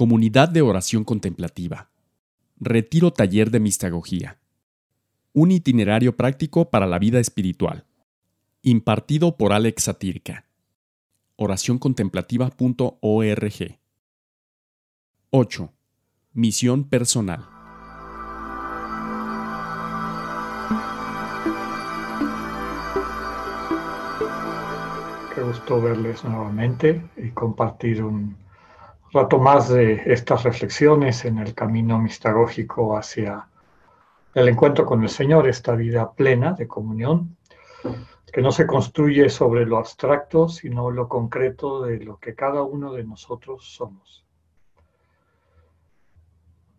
Comunidad de Oración Contemplativa. Retiro Taller de Mistagogía. Un itinerario práctico para la vida espiritual. Impartido por Alex Satirka. Oracioncontemplativa.org. 8. Misión personal. Qué gusto verles nuevamente y compartir un rato más de estas reflexiones en el camino mistagógico hacia el encuentro con el Señor, esta vida plena de comunión, que no se construye sobre lo abstracto, sino lo concreto de lo que cada uno de nosotros somos.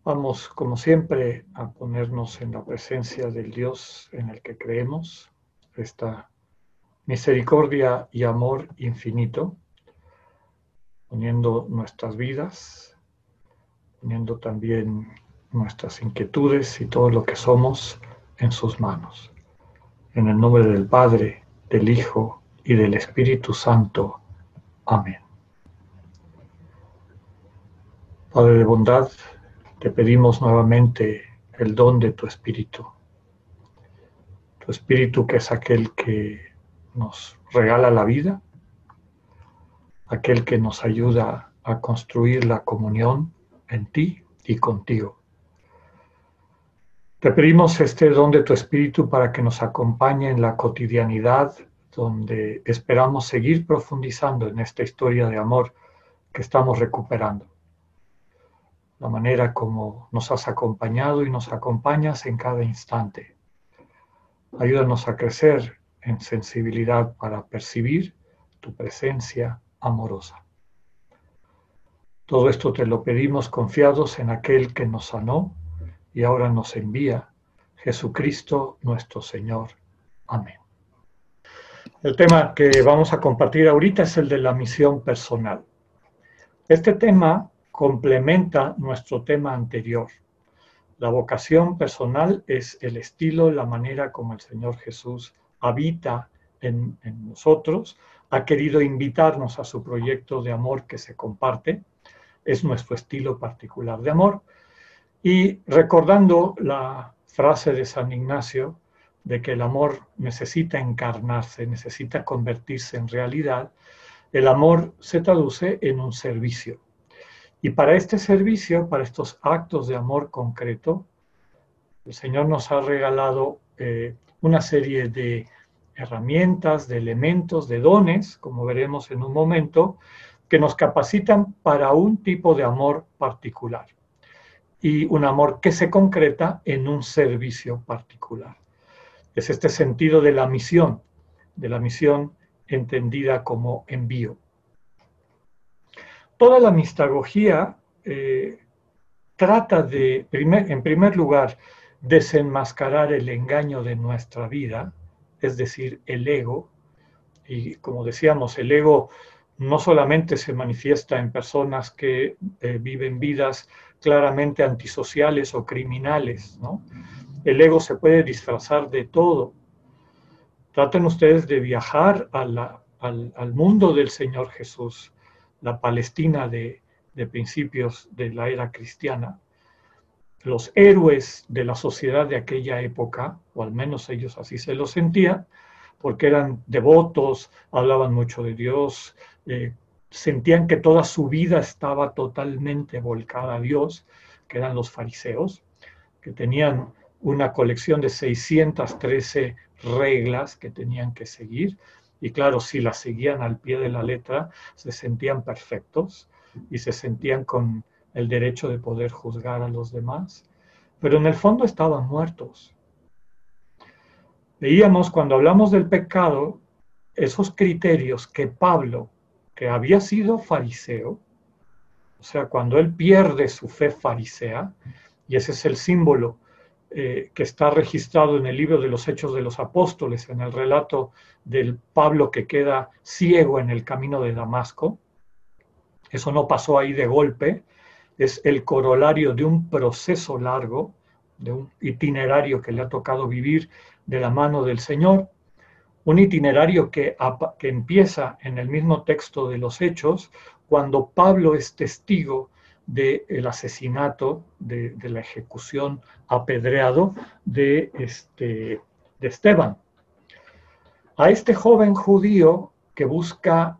Vamos, como siempre, a ponernos en la presencia del Dios en el que creemos, esta misericordia y amor infinito, poniendo nuestras vidas, poniendo también nuestras inquietudes y todo lo que somos en sus manos. En el nombre del Padre, del Hijo y del Espíritu Santo. Amén. Padre de bondad, te pedimos nuevamente el don de tu Espíritu. Tu Espíritu que es aquel que nos regala la vida, aquel que nos ayuda a construir la comunión en ti y contigo. Te pedimos este don de tu Espíritu para que nos acompañe en la cotidianidad donde esperamos seguir profundizando en esta historia de amor que estamos recuperando. La manera como nos has acompañado y nos acompañas en cada instante. Ayúdanos a crecer en sensibilidad para percibir tu presencia amorosa. Todo esto te lo pedimos confiados en aquel que nos sanó y ahora nos envía, Jesucristo nuestro Señor. Amén. El tema que vamos a compartir ahorita es el de la misión personal. Este tema complementa nuestro tema anterior. La vocación personal es el estilo, la manera como el Señor Jesús habita en, en nosotros, ha querido invitarnos a su proyecto de amor que se comparte, es nuestro estilo particular de amor. Y recordando la frase de San Ignacio de que el amor necesita encarnarse, necesita convertirse en realidad, el amor se traduce en un servicio. Y para este servicio, para estos actos de amor concreto, el Señor nos ha regalado eh, una serie de herramientas, de elementos, de dones, como veremos en un momento, que nos capacitan para un tipo de amor particular y un amor que se concreta en un servicio particular. Es este sentido de la misión, de la misión entendida como envío. Toda la mistagogía eh, trata de, en primer lugar, desenmascarar el engaño de nuestra vida, es decir, el ego. Y como decíamos, el ego no solamente se manifiesta en personas que eh, viven vidas claramente antisociales o criminales, ¿no? El ego se puede disfrazar de todo. Traten ustedes de viajar al, mundo del Señor Jesús, la Palestina de principios de la era cristiana, los héroes de la sociedad de aquella época, o al menos ellos así se lo sentían, porque eran devotos, hablaban mucho de Dios, eh, sentían que toda su vida estaba totalmente volcada a Dios, que eran los fariseos, que tenían una colección de 613 reglas que tenían que seguir, y claro, si las seguían al pie de la letra, se sentían perfectos y se sentían con el derecho de poder juzgar a los demás, pero en el fondo estaban muertos. Veíamos cuando hablamos del pecado esos criterios que Pablo, que había sido fariseo, o sea, cuando él pierde su fe farisea, y ese es el símbolo eh, que está registrado en el libro de los Hechos de los Apóstoles, en el relato del Pablo que queda ciego en el camino de Damasco. Eso no pasó ahí de golpe, es el corolario de un proceso largo, de un itinerario que le ha tocado vivir de la mano del Señor, un itinerario que, que empieza en el mismo texto de los Hechos, cuando Pablo es testigo del asesinato, de, la ejecución apedreado de, este, de Esteban. A este joven judío que busca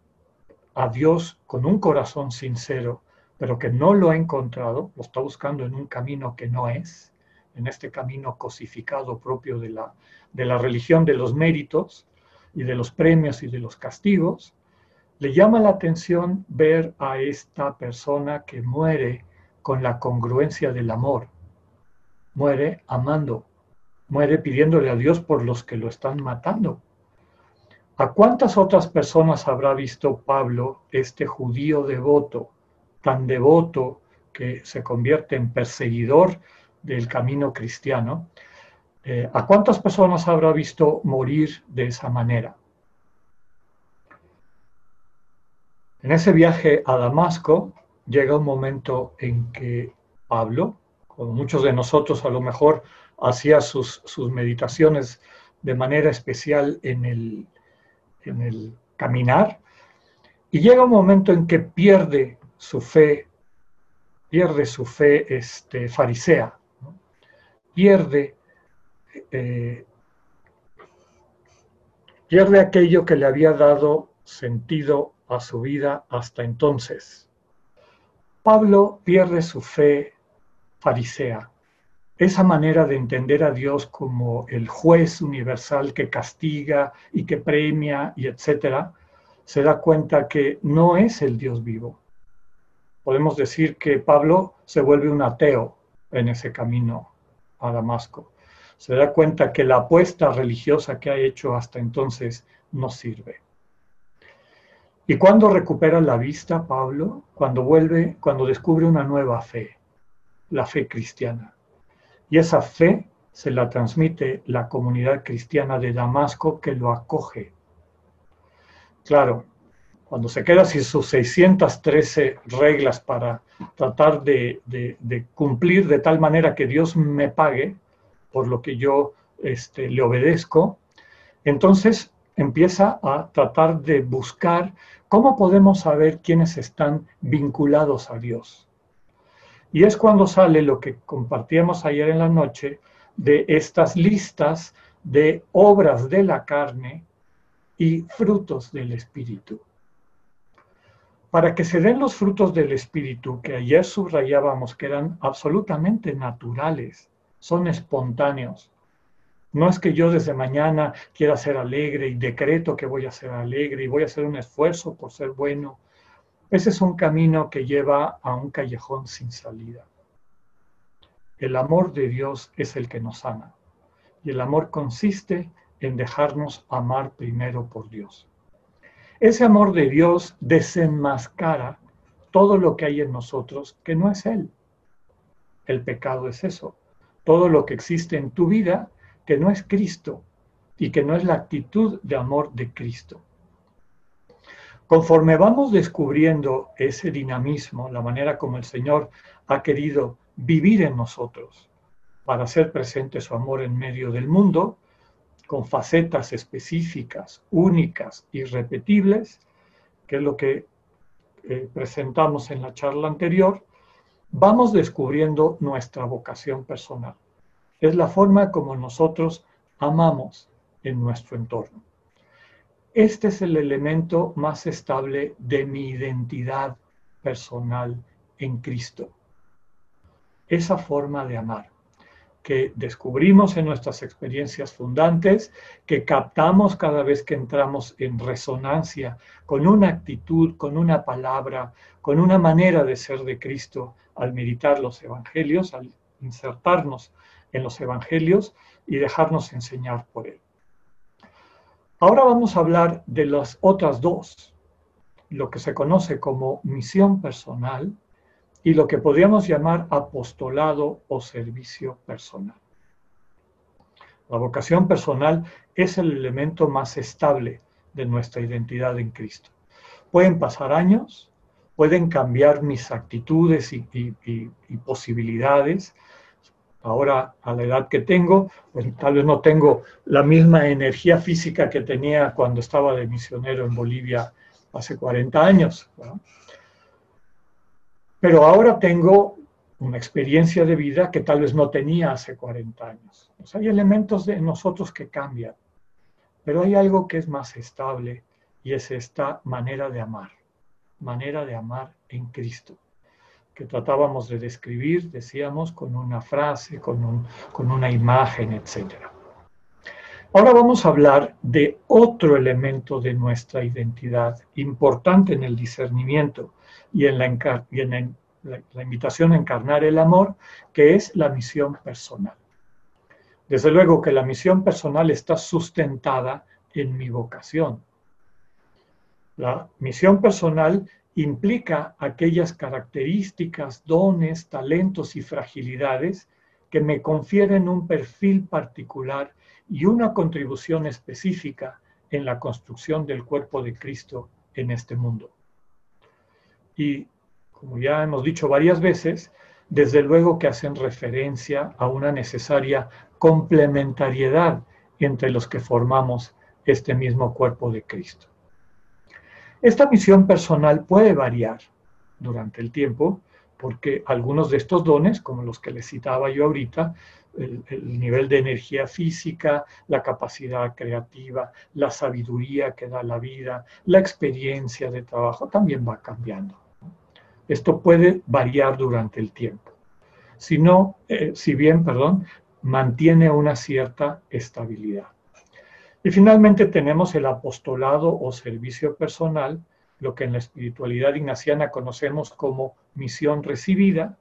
a Dios con un corazón sincero, pero que no lo ha encontrado, lo está buscando en un camino que no es, en este camino cosificado propio de la, de la religión de los méritos y de los premios y de los castigos, le llama la atención ver a esta persona que muere con la congruencia del amor, muere amando, muere pidiéndole a Dios por los que lo están matando. ¿A cuántas otras personas habrá visto Pablo, este judío devoto, tan devoto que se convierte en perseguidor del camino cristiano? Eh, ¿A cuántas personas habrá visto morir de esa manera? En ese viaje a Damasco llega un momento en que Pablo, como muchos de nosotros a lo mejor, hacía sus, sus meditaciones de manera especial en el, en el caminar, y llega un momento en que pierde su fe, pierde su fe este, farisea, pierde, eh, pierde aquello que le había dado sentido a su vida hasta entonces. Pablo pierde su fe farisea, esa manera de entender a Dios como el juez universal que castiga y que premia y etcétera, se da cuenta que no es el Dios vivo. Podemos decir que Pablo se vuelve un ateo en ese camino a Damasco. Se da cuenta que la apuesta religiosa que ha hecho hasta entonces no sirve. ¿Y cuando recupera la vista Pablo? Cuando vuelve, cuando descubre una nueva fe, la fe cristiana. Y esa fe se la transmite la comunidad cristiana de Damasco que lo acoge. Claro, cuando se queda sin sus 613 reglas para tratar de, cumplir de tal manera que Dios me pague por lo que yo este, le obedezco, entonces empieza a tratar de buscar cómo podemos saber quiénes están vinculados a Dios. Y es cuando sale lo que compartíamos ayer en la noche de estas listas de obras de la carne y frutos del Espíritu. Para que se den los frutos del Espíritu, que ayer subrayábamos que eran absolutamente naturales, son espontáneos, no es que yo desde mañana quiera ser alegre y decreto que voy a ser alegre y voy a hacer un esfuerzo por ser bueno. Ese es un camino que lleva a un callejón sin salida. El amor de Dios es el que nos ama. Y el amor consiste en dejarnos amar primero por Dios. Ese amor de Dios desenmascara todo lo que hay en nosotros que no es Él. El pecado es eso. Todo lo que existe en tu vida que no es Cristo y que no es la actitud de amor de Cristo. Conforme vamos descubriendo ese dinamismo, la manera como el Señor ha querido vivir en nosotros para hacer presente su amor en medio del mundo, con facetas específicas, únicas, irrepetibles, que es lo que eh, presentamos en la charla anterior, vamos descubriendo nuestra vocación personal. Es la forma como nosotros amamos en nuestro entorno. Este es el elemento más estable de mi identidad personal en Cristo. Esa forma de amar que descubrimos en nuestras experiencias fundantes, que captamos cada vez que entramos en resonancia con una actitud, con una palabra, con una manera de ser de Cristo al meditar los evangelios, al insertarnos en los evangelios y dejarnos enseñar por él. Ahora vamos a hablar de las otras dos, lo que se conoce como misión personal y lo que podríamos llamar apostolado o servicio personal. La vocación personal es el elemento más estable de nuestra identidad en Cristo. Pueden pasar años, pueden cambiar mis actitudes y, posibilidades, ahora a la edad que tengo, pues tal vez no tengo la misma energía física que tenía cuando estaba de misionero en Bolivia hace 40 años. Pero ahora tengo una experiencia de vida que tal vez no tenía hace 40 años. hay elementos de nosotros que cambian, pero hay algo que es más estable y es esta manera de amar, manera de amar en Cristo, que tratábamos de describir, decíamos, con una frase, con, con una imagen, etc. Ahora vamos a hablar de otro elemento de nuestra identidad importante en el discernimiento y en la, invitación a encarnar el amor, que es la misión personal. Desde luego que la misión personal está sustentada en mi vocación. La misión personal implica aquellas características, dones, talentos y fragilidades que me confieren un perfil particular y una contribución específica en la construcción del cuerpo de Cristo en este mundo. Y como ya hemos dicho varias veces, desde luego que hacen referencia a una necesaria complementariedad entre los que formamos este mismo cuerpo de Cristo. Esta misión personal puede variar durante el tiempo porque algunos de estos dones, como los que les citaba yo ahorita, el, el, nivel de energía física, la capacidad creativa, la sabiduría que da la vida, la experiencia de trabajo, también va cambiando. Esto puede variar durante el tiempo. Si no, eh, si bien, perdón, mantiene una cierta estabilidad. Y finalmente tenemos el apostolado o servicio personal, lo que en la espiritualidad ignaciana conocemos como misión recibida,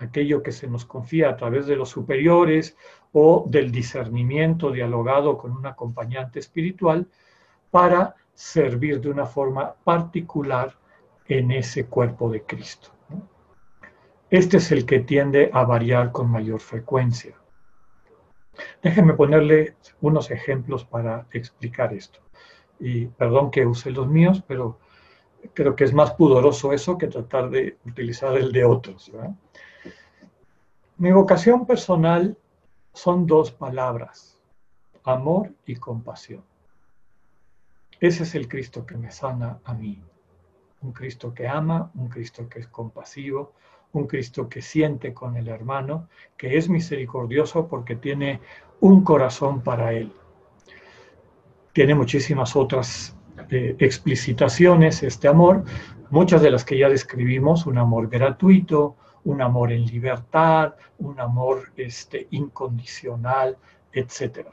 aquello que se nos confía a través de los superiores o del discernimiento dialogado con un acompañante espiritual para servir de una forma particular en ese cuerpo de Cristo. Este es el que tiende a variar con mayor frecuencia. Déjenme ponerle unos ejemplos para explicar esto. Y perdón que use los míos, pero creo que es más pudoroso eso que tratar de utilizar el de otros. Mi vocación personal son dos palabras, amor y compasión. Ese es el Cristo que me sana a mí un Cristo que ama, un Cristo que es compasivo, un Cristo que siente con el hermano, que es misericordioso porque tiene un corazón para él. Tiene muchísimas otras eh, explicitaciones este amor, muchas de las que ya describimos, un amor gratuito, un amor en libertad, un amor este, incondicional, etc.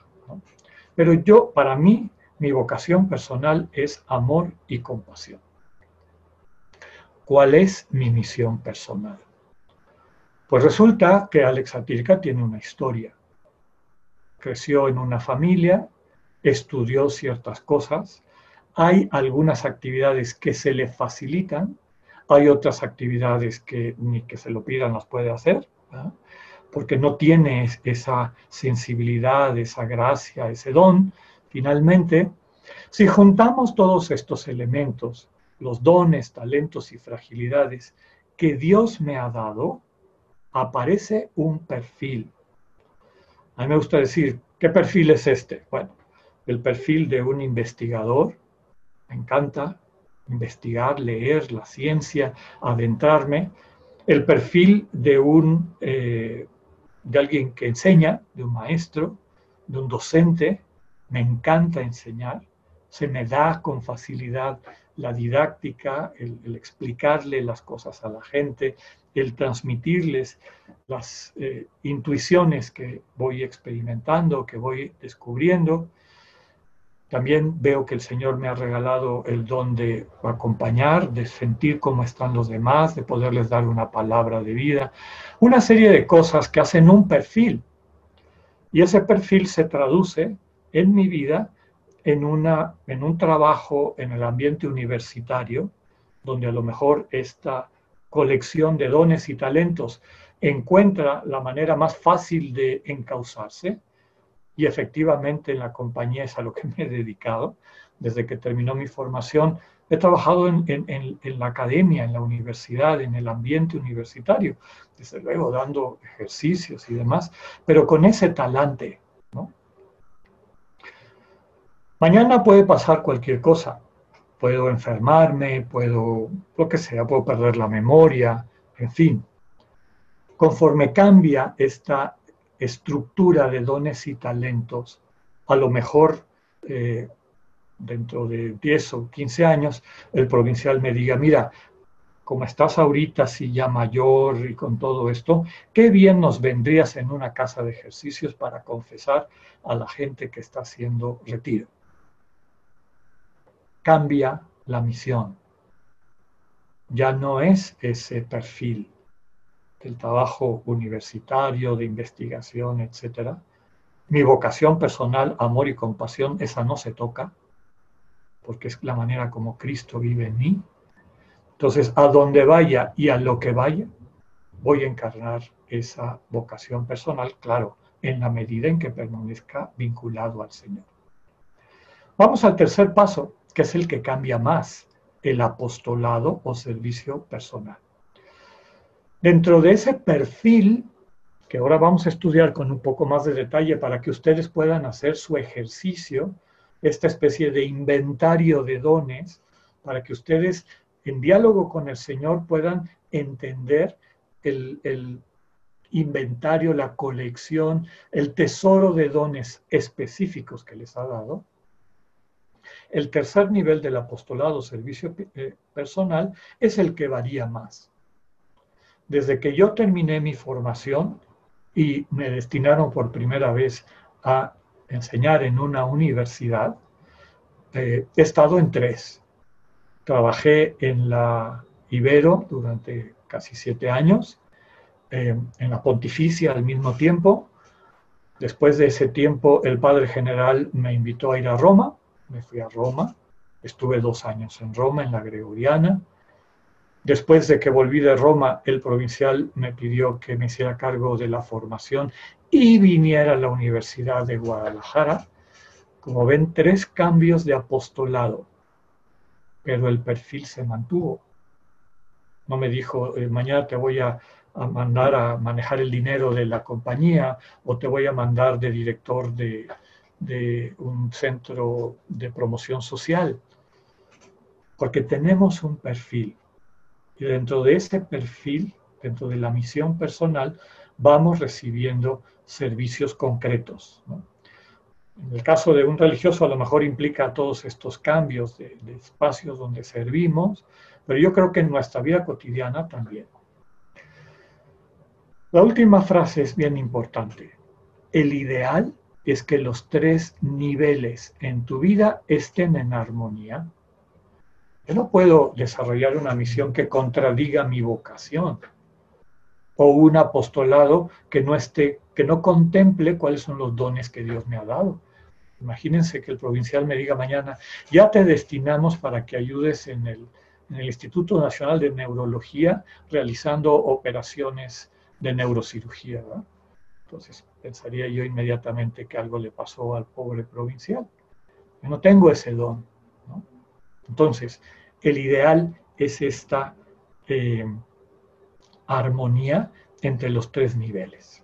Pero yo, para mí, mi vocación personal es amor y compasión. ¿Cuál es mi misión personal? Pues resulta que Alex Atirka tiene una historia. Creció en una familia, estudió ciertas cosas, hay algunas actividades que se le facilitan, hay otras actividades que ni que se lo pidan las puede hacer, porque no tiene esa sensibilidad, esa gracia, ese don. Finalmente, si juntamos todos estos elementos, los dones, talentos y fragilidades que Dios me ha dado, aparece un perfil. A mí me gusta decir, ¿qué perfil es este? Bueno, el perfil de un investigador. Me encanta investigar, leer la ciencia, adentrarme. El perfil de un eh, de alguien que enseña, de un maestro, de un docente. Me encanta enseñar. Se me da con facilidad la didáctica, el, explicarle las cosas a la gente, el transmitirles las eh, intuiciones que voy experimentando, que voy descubriendo. También veo que el Señor me ha regalado el don de acompañar, de sentir cómo están los demás, de poderles dar una palabra de vida, una serie de cosas que hacen un perfil. Y ese perfil se traduce en mi vida en, una, en un trabajo en el ambiente universitario, donde a lo mejor esta colección de dones y talentos encuentra la manera más fácil de encauzarse, y efectivamente en la compañía es a lo que me he dedicado. Desde que terminó mi formación, he trabajado en, en, en, la academia, en la universidad, en el ambiente universitario, desde luego dando ejercicios y demás, pero con ese talante, ¿no? Mañana puede pasar cualquier cosa. Puedo enfermarme, puedo, lo que sea, puedo perder la memoria, En fin, conforme cambia esta estructura de dones y talentos, a lo mejor eh, dentro de 10 o 15 años, el provincial me diga, mira, como estás ahorita así ya mayor y con todo esto, qué bien nos vendrías en una casa de ejercicios para confesar a la gente que está haciendo retiro. Cambia la misión. Ya no es ese perfil del trabajo universitario, de investigación, etc. Mi vocación personal, amor y compasión, esa no se toca, porque es la manera como Cristo vive en mí entonces, a donde vaya y a lo que vaya, voy a encarnar esa vocación personal, claro, en la medida en que permanezca vinculado al Señor. Vamos al tercer paso, que es el que cambia más, el apostolado o servicio personal. Dentro de ese perfil, que ahora vamos a estudiar con un poco más de detalle para que ustedes puedan hacer su ejercicio, esta especie de inventario de dones, para que ustedes en diálogo con el Señor puedan entender el, inventario, la colección, el tesoro de dones específicos que les ha dado. El tercer nivel del apostolado, servicio eh, personal, es el que varía más. Desde que yo terminé mi formación y me destinaron por primera vez a enseñar en una universidad, eh, he estado en tres. Trabajé en la Ibero durante casi siete años, eh, en la Pontificia al mismo tiempo. Después de ese tiempo, el padre general me invitó a ir a Roma. Me fui a Roma. Estuve dos años en Roma, en la Gregoriana. Después de que volví de Roma, el provincial me pidió que me hiciera cargo de la formación y viniera a la Universidad de Guadalajara. Como ven, tres cambios de apostolado pero el perfil se mantuvo. No me dijo, eh, mañana te voy a, mandar a manejar el dinero de la compañía o te voy a mandar de director de, de un centro de promoción social, porque tenemos un perfil. Y dentro de ese perfil, dentro de la misión personal, vamos recibiendo servicios concretos. En el caso de un religioso a lo mejor implica todos estos cambios de, espacios donde servimos, pero yo creo que en nuestra vida cotidiana también. La última frase es bien importante. El ideal es que los tres niveles en tu vida estén en armonía. Yo no puedo desarrollar una misión que contradiga mi vocación o un apostolado que no esté, que no contemple cuáles son los dones que Dios me ha dado. Imagínense que el provincial me diga mañana, ya te destinamos para que ayudes en el, Instituto Nacional de Neurología realizando operaciones de neurocirugía. Entonces pensaría yo inmediatamente que algo le pasó al pobre provincial. Yo no tengo ese don. Entonces, el ideal es esta eh, armonía entre los tres niveles.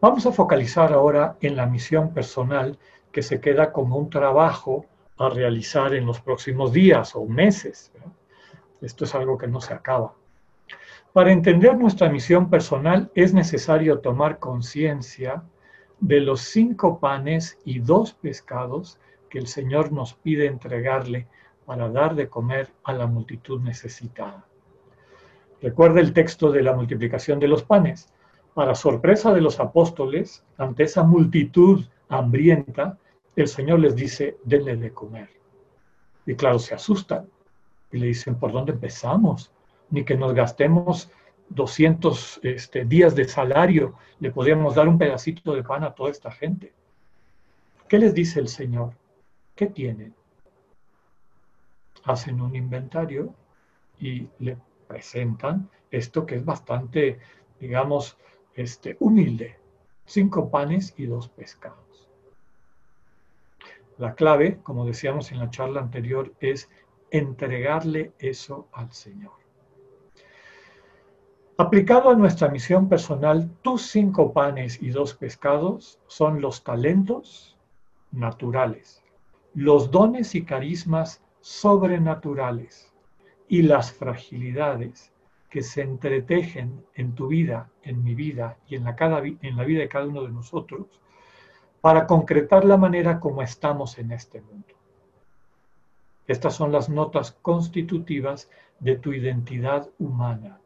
Vamos a focalizar ahora en la misión personal que se queda como un trabajo a realizar en los próximos días o meses. Esto es algo que no se acaba. Para entender nuestra misión personal es necesario tomar conciencia de los cinco panes y dos pescados que el Señor nos pide entregarle para dar de comer a la multitud necesitada. Recuerda el texto de la multiplicación de los panes. Para sorpresa de los apóstoles, ante esa multitud hambrienta, el Señor les dice, denle de comer. Y claro, se asustan y le dicen, ¿por dónde empezamos? Ni que nos gastemos 200 este, días de salario, le podríamos dar un pedacito de pan a toda esta gente. ¿Qué les dice el Señor? ¿Qué tienen? Hacen un inventario y le presentan esto que es bastante, digamos, este, humilde, cinco panes y dos pescados. La clave, como decíamos en la charla anterior, es entregarle eso al Señor. Aplicado a nuestra misión personal, tus cinco panes y dos pescados son los talentos naturales, los dones y carismas sobrenaturales y las fragilidades que se entretejen en tu vida, en mi vida y en la, en la vida de cada uno de nosotros para concretar la manera como estamos en este mundo. Estas son las notas constitutivas de tu identidad humana.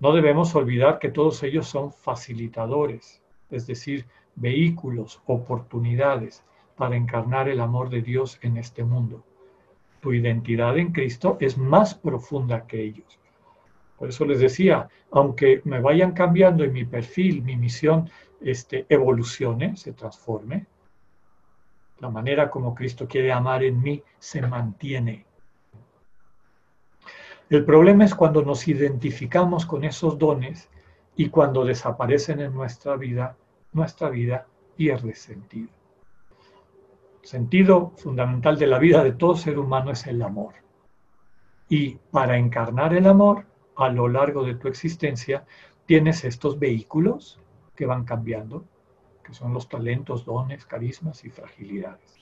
No debemos olvidar que todos ellos son facilitadores, es decir, vehículos, oportunidades para encarnar el amor de Dios en este mundo. Tu identidad en Cristo es más profunda que ellos. Por eso les decía, aunque me vayan cambiando en mi perfil, mi misión este, evolucione, se transforme, la manera como Cristo quiere amar en mí se mantiene. El problema es cuando nos identificamos con esos dones y cuando desaparecen en nuestra vida, nuestra vida pierde sentido. Sentido fundamental de la vida de todo ser humano es el amor. Y para encarnar el amor a lo largo de tu existencia, tienes estos vehículos que van cambiando, que son los talentos, dones, carismas y fragilidades.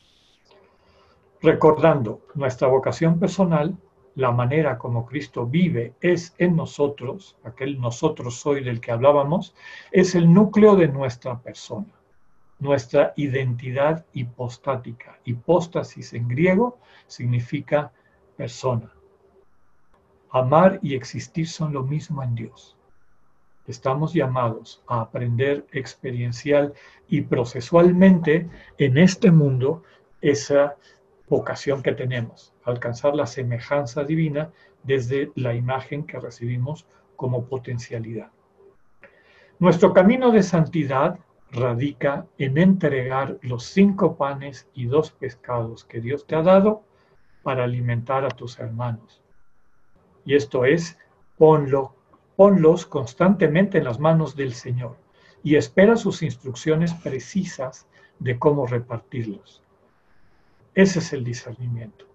Recordando nuestra vocación personal, la manera como Cristo vive es en nosotros, aquel nosotros soy del que hablábamos, es el núcleo de nuestra persona, nuestra identidad hipostática. Hipóstasis en griego significa persona. Amar y existir son lo mismo en Dios. Estamos llamados a aprender experiencial y procesualmente en este mundo esa vocación que tenemos, alcanzar la semejanza divina desde la imagen que recibimos como potencialidad. Nuestro camino de santidad radica en entregar los cinco panes y dos pescados que Dios te ha dado para alimentar a tus hermanos. Y esto es, ponlo, ponlos constantemente en las manos del Señor y espera sus instrucciones precisas de cómo repartirlos. Ese es el discernimiento.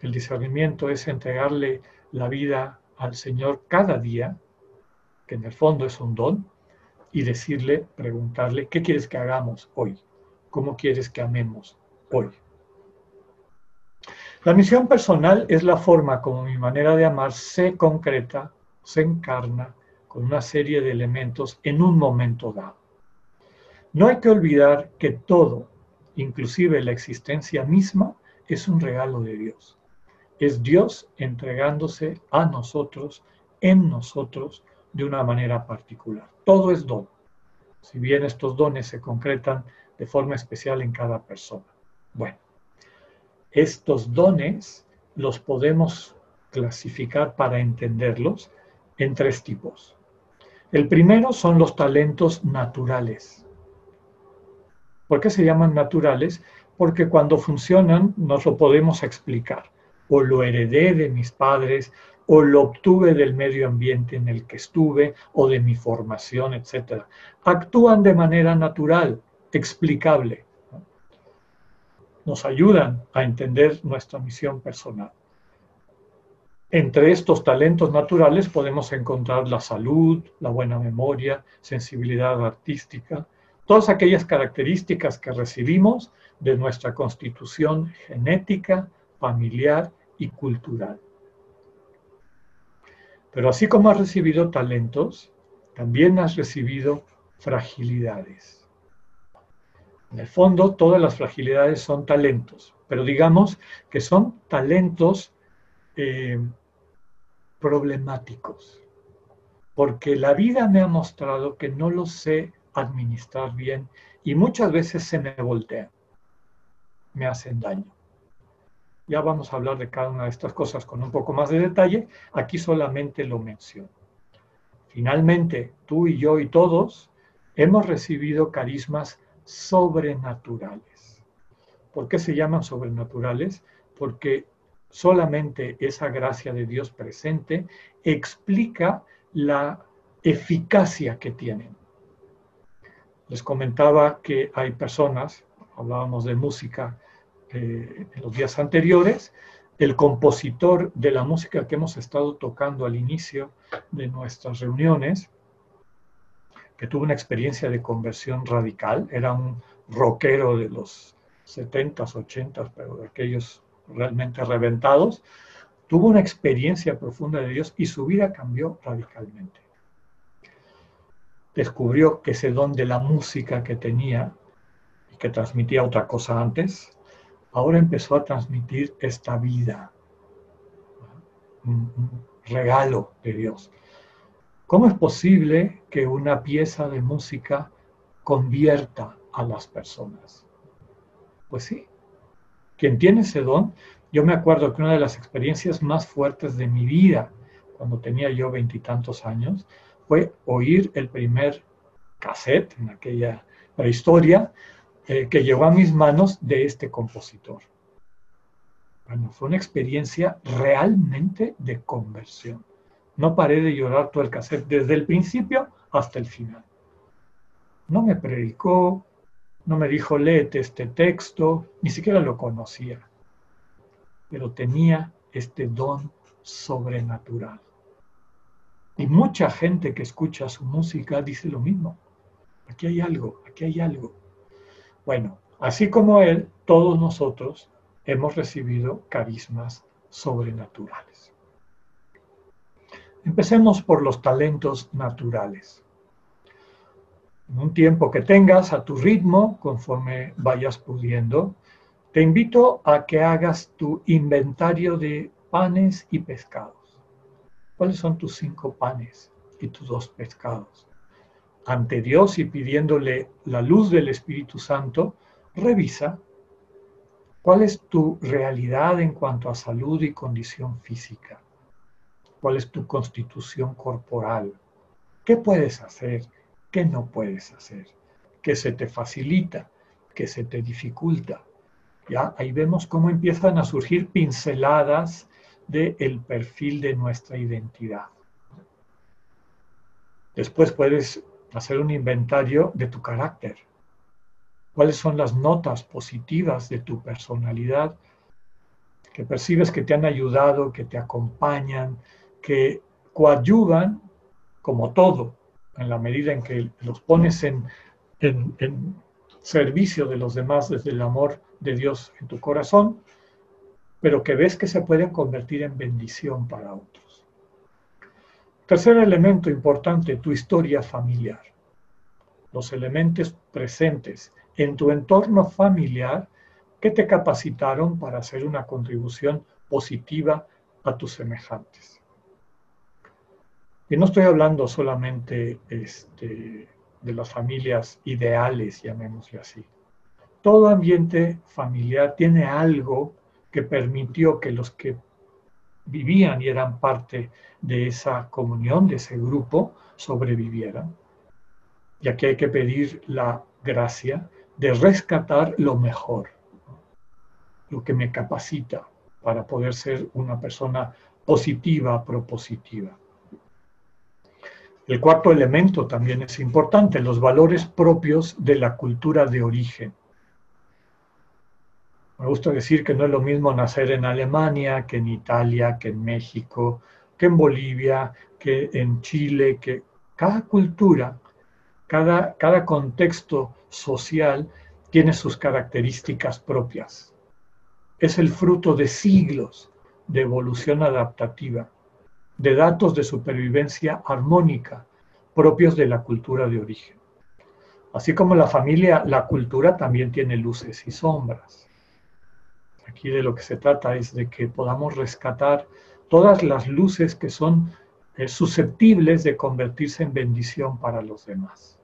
El discernimiento es entregarle la vida al Señor cada día, que en el fondo es un don, y decirle, preguntarle, ¿qué quieres que hagamos hoy? ¿Cómo quieres que amemos hoy? La misión personal es la forma como mi manera de amar se concreta, se encarna con una serie de elementos en un momento dado. No hay que olvidar que todo inclusive la existencia misma, es un regalo de Dios. Es Dios entregándose a nosotros, en nosotros, de una manera particular. Todo es don, si bien estos dones se concretan de forma especial en cada persona. Bueno, estos dones los podemos clasificar para entenderlos en tres tipos. El primero son los talentos naturales. ¿Por qué se llaman naturales? Porque cuando funcionan nos lo podemos explicar. O lo heredé de mis padres, o lo obtuve del medio ambiente en el que estuve, o de mi formación, etc. Actúan de manera natural, explicable. Nos ayudan a entender nuestra misión personal. Entre estos talentos naturales podemos encontrar la salud, la buena memoria, sensibilidad artística, todas aquellas características que recibimos de nuestra constitución genética, familiar y cultural. Pero así como has recibido talentos, también has recibido fragilidades. En el fondo, todas las fragilidades son talentos, pero digamos que son talentos eh, problemáticos, porque la vida me ha mostrado que no los sé administrar bien y muchas veces se me voltean, me hacen daño. Ya vamos a hablar de cada una de estas cosas con un poco más de detalle, aquí solamente lo menciono. Finalmente, tú y yo y todos hemos recibido carismas sobrenaturales. ¿Por qué se llaman sobrenaturales? Porque solamente esa gracia de Dios presente explica la eficacia que tienen. Les comentaba que hay personas, hablábamos de música eh, en los días anteriores, el compositor de la música que hemos estado tocando al inicio de nuestras reuniones, que tuvo una experiencia de conversión radical, era un rockero de los 70s, 80s, pero de aquellos realmente reventados, tuvo una experiencia profunda de Dios y su vida cambió radicalmente. Descubrió que ese don de la música que tenía y que transmitía otra cosa antes, ahora empezó a transmitir esta vida, un regalo de Dios. ¿Cómo es posible que una pieza de música convierta a las personas? Pues sí, quien tiene ese don, yo me acuerdo que una de las experiencias más fuertes de mi vida, cuando tenía yo veintitantos años, fue oír el primer cassette en aquella prehistoria eh, que llegó a mis manos de este compositor. Bueno, fue una experiencia realmente de conversión. No paré de llorar todo el cassette, desde el principio hasta el final. No me predicó, no me dijo, léete este texto, ni siquiera lo conocía, pero tenía este don sobrenatural. Y mucha gente que escucha su música dice lo mismo. Aquí hay algo, aquí hay algo. Bueno, así como él, todos nosotros hemos recibido carismas sobrenaturales. Empecemos por los talentos naturales. En un tiempo que tengas a tu ritmo, conforme vayas pudiendo, te invito a que hagas tu inventario de panes y pescados. ¿Cuáles son tus cinco panes y tus dos pescados? Ante Dios y pidiéndole la luz del Espíritu Santo, revisa cuál es tu realidad en cuanto a salud y condición física. Cuál es tu constitución corporal, qué puedes hacer, qué no puedes hacer, qué se te facilita, qué se te dificulta. Ya ahí vemos cómo empiezan a surgir pinceladas del perfil de nuestra identidad. Después puedes hacer un inventario de tu carácter. ¿Cuáles son las notas positivas de tu personalidad que percibes que te han ayudado, que te acompañan, que coadyuvan, como todo, en la medida en que los pones en, en, servicio de los demás desde el amor de Dios en tu corazón, pero que ves que se pueden convertir en bendición para otros. Tercer elemento importante, tu historia familiar. Los elementos presentes en tu entorno familiar que te capacitaron para hacer una contribución positiva a tus semejantes. Y no estoy hablando solamente este, de las familias ideales, llamémosle así. Todo ambiente familiar tiene algo que permitió que los que vivían y eran parte de esa comunión, de ese grupo, sobrevivieran. Y aquí hay que pedir la gracia de rescatar lo mejor, lo que me capacita para poder ser una persona positiva, propositiva. El cuarto elemento también es importante, los valores propios de la cultura de origen. Me gusta decir que no es lo mismo nacer en Alemania que en Italia, que en México, que en Bolivia, que en Chile, que cada cultura, cada, contexto social tiene sus características propias. Es el fruto de siglos de evolución adaptativa de datos de supervivencia armónica propios de la cultura de origen. Así como la familia, la cultura también tiene luces y sombras. Aquí de lo que se trata es de que podamos rescatar todas las luces que son eh, susceptibles de convertirse en bendición para los demás.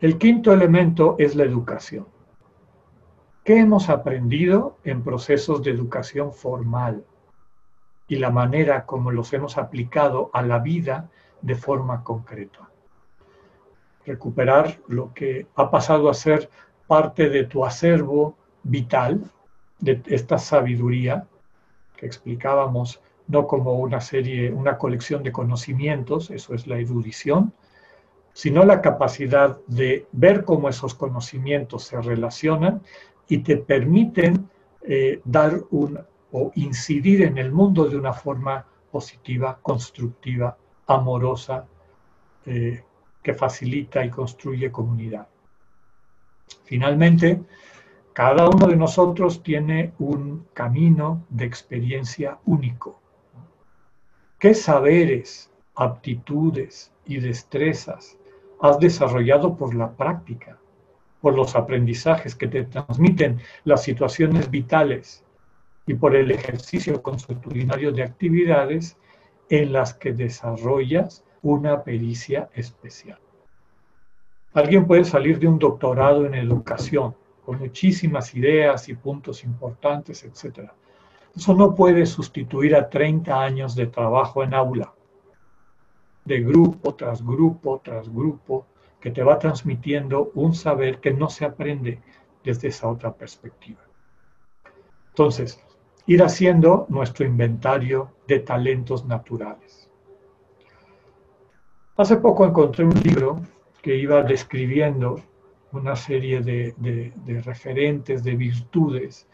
El quinto elemento es la educación. ¿Qué hemos aprendido en procesos de educación formal? y la manera como los hemos aplicado a la vida de forma concreta. Recuperar lo que ha pasado a ser parte de tu acervo vital, de esta sabiduría que explicábamos no como una serie, una colección de conocimientos, eso es la erudición, sino la capacidad de ver cómo esos conocimientos se relacionan y te permiten eh, dar un o incidir en el mundo de una forma positiva, constructiva, amorosa, eh, que facilita y construye comunidad. Finalmente, Cada uno de nosotros tiene un camino de experiencia único. ¿Qué saberes, aptitudes y destrezas has desarrollado por la práctica, por los aprendizajes que te transmiten las situaciones vitales y por el ejercicio consuetudinario de actividades en las que desarrollas una pericia especial? Alguien puede salir de un doctorado en educación con muchísimas ideas y puntos importantes, etc. Eso no puede sustituir a 30 años de trabajo en aula, de grupo tras grupo tras grupo, que te va transmitiendo un saber que no se aprende desde esa otra perspectiva. Entonces, ir haciendo nuestro inventario de talentos naturales. Hace poco encontré un libro que iba describiendo una serie de, referentes, de virtudes,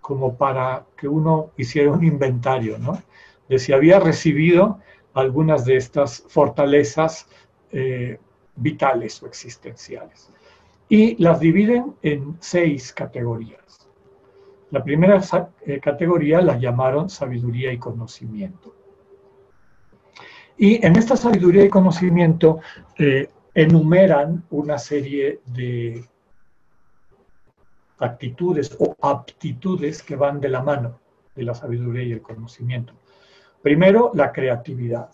como para que uno hiciera un inventario, ¿no? De si había recibido algunas de estas fortalezas eh, vitales o existenciales. Y las dividen en seis categorías. La primera eh, categoría la llamaron sabiduría y conocimiento. Y en esta sabiduría y conocimiento eh, enumeran una serie de actitudes o aptitudes que van de la mano de la sabiduría y el conocimiento. Primero, la creatividad,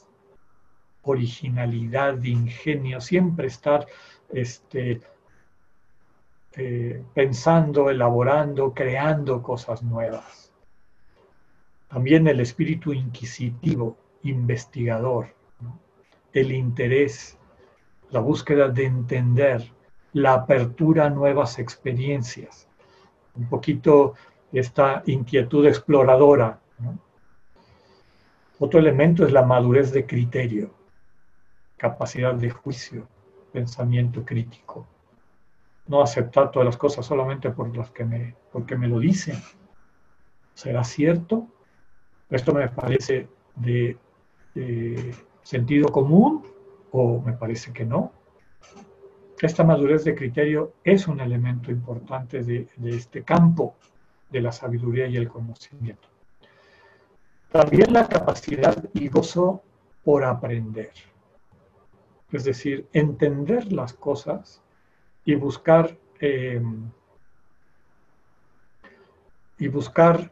originalidad, ingenio, siempre estar este, eh, pensando, elaborando, creando cosas nuevas. También el espíritu inquisitivo, investigador, el interés, la búsqueda de entender, la apertura a nuevas experiencias, un poquito esta inquietud exploradora. Otro elemento es la madurez de criterio, capacidad de juicio, pensamiento crítico. No aceptar todas las cosas solamente por las que me, porque me lo dicen. ¿Será cierto? Esto me parece de sentido común o me parece que no. Esta madurez de criterio es un elemento importante de, este campo de la sabiduría y el conocimiento. También la capacidad y gozo por aprender. Es decir, entender las cosas y buscar, eh, y buscar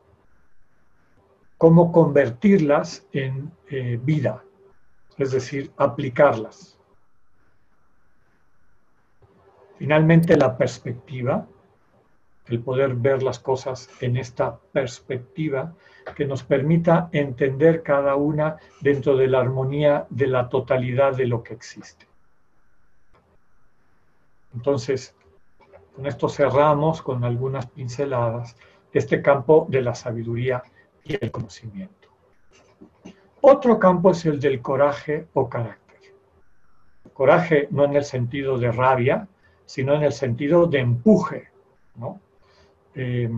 cómo convertirlas en eh, vida, es decir, aplicarlas. Finalmente, la perspectiva, el poder ver las cosas en esta perspectiva que nos permita entender cada una dentro de la armonía de la totalidad de lo que existe. Entonces, con esto cerramos con algunas pinceladas este campo de la sabiduría y el conocimiento. Otro campo es el del coraje o carácter. Coraje no en el sentido de rabia, sino en el sentido de empuje. Eh,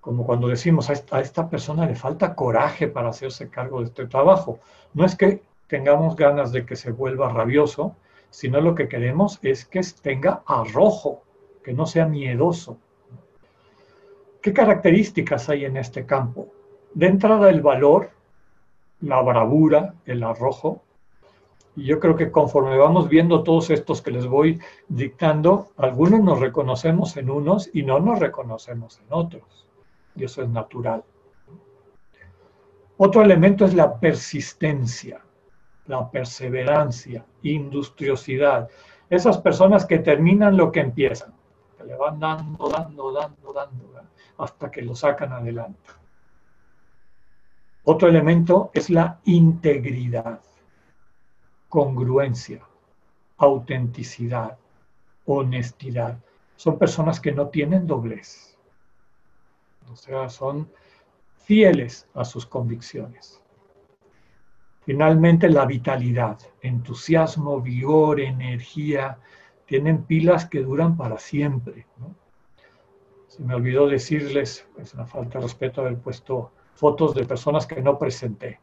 como cuando decimos a esta, a esta persona le falta coraje para hacerse cargo de este trabajo. No es que tengamos ganas de que se vuelva rabioso, sino lo que queremos es que tenga arrojo, que no sea miedoso. ¿Qué características hay en este campo? De entrada el valor, la bravura, el arrojo. Y yo creo que conforme vamos viendo todos estos que les voy dictando, algunos nos reconocemos en unos y no nos reconocemos en otros. Y eso es natural. Otro elemento es la persistencia, la perseverancia, industriosidad. Esas personas que terminan lo que empiezan, que le van dando, dando, dando, dando, hasta que lo sacan adelante. Otro elemento es la integridad, congruencia, autenticidad, honestidad. Son personas que no tienen doblez. O sea, son fieles a sus convicciones. Finalmente, la vitalidad, entusiasmo, vigor, energía, tienen pilas que duran para siempre. Se me olvidó decirles, es una falta de respeto haber puesto fotos de personas que no presenté.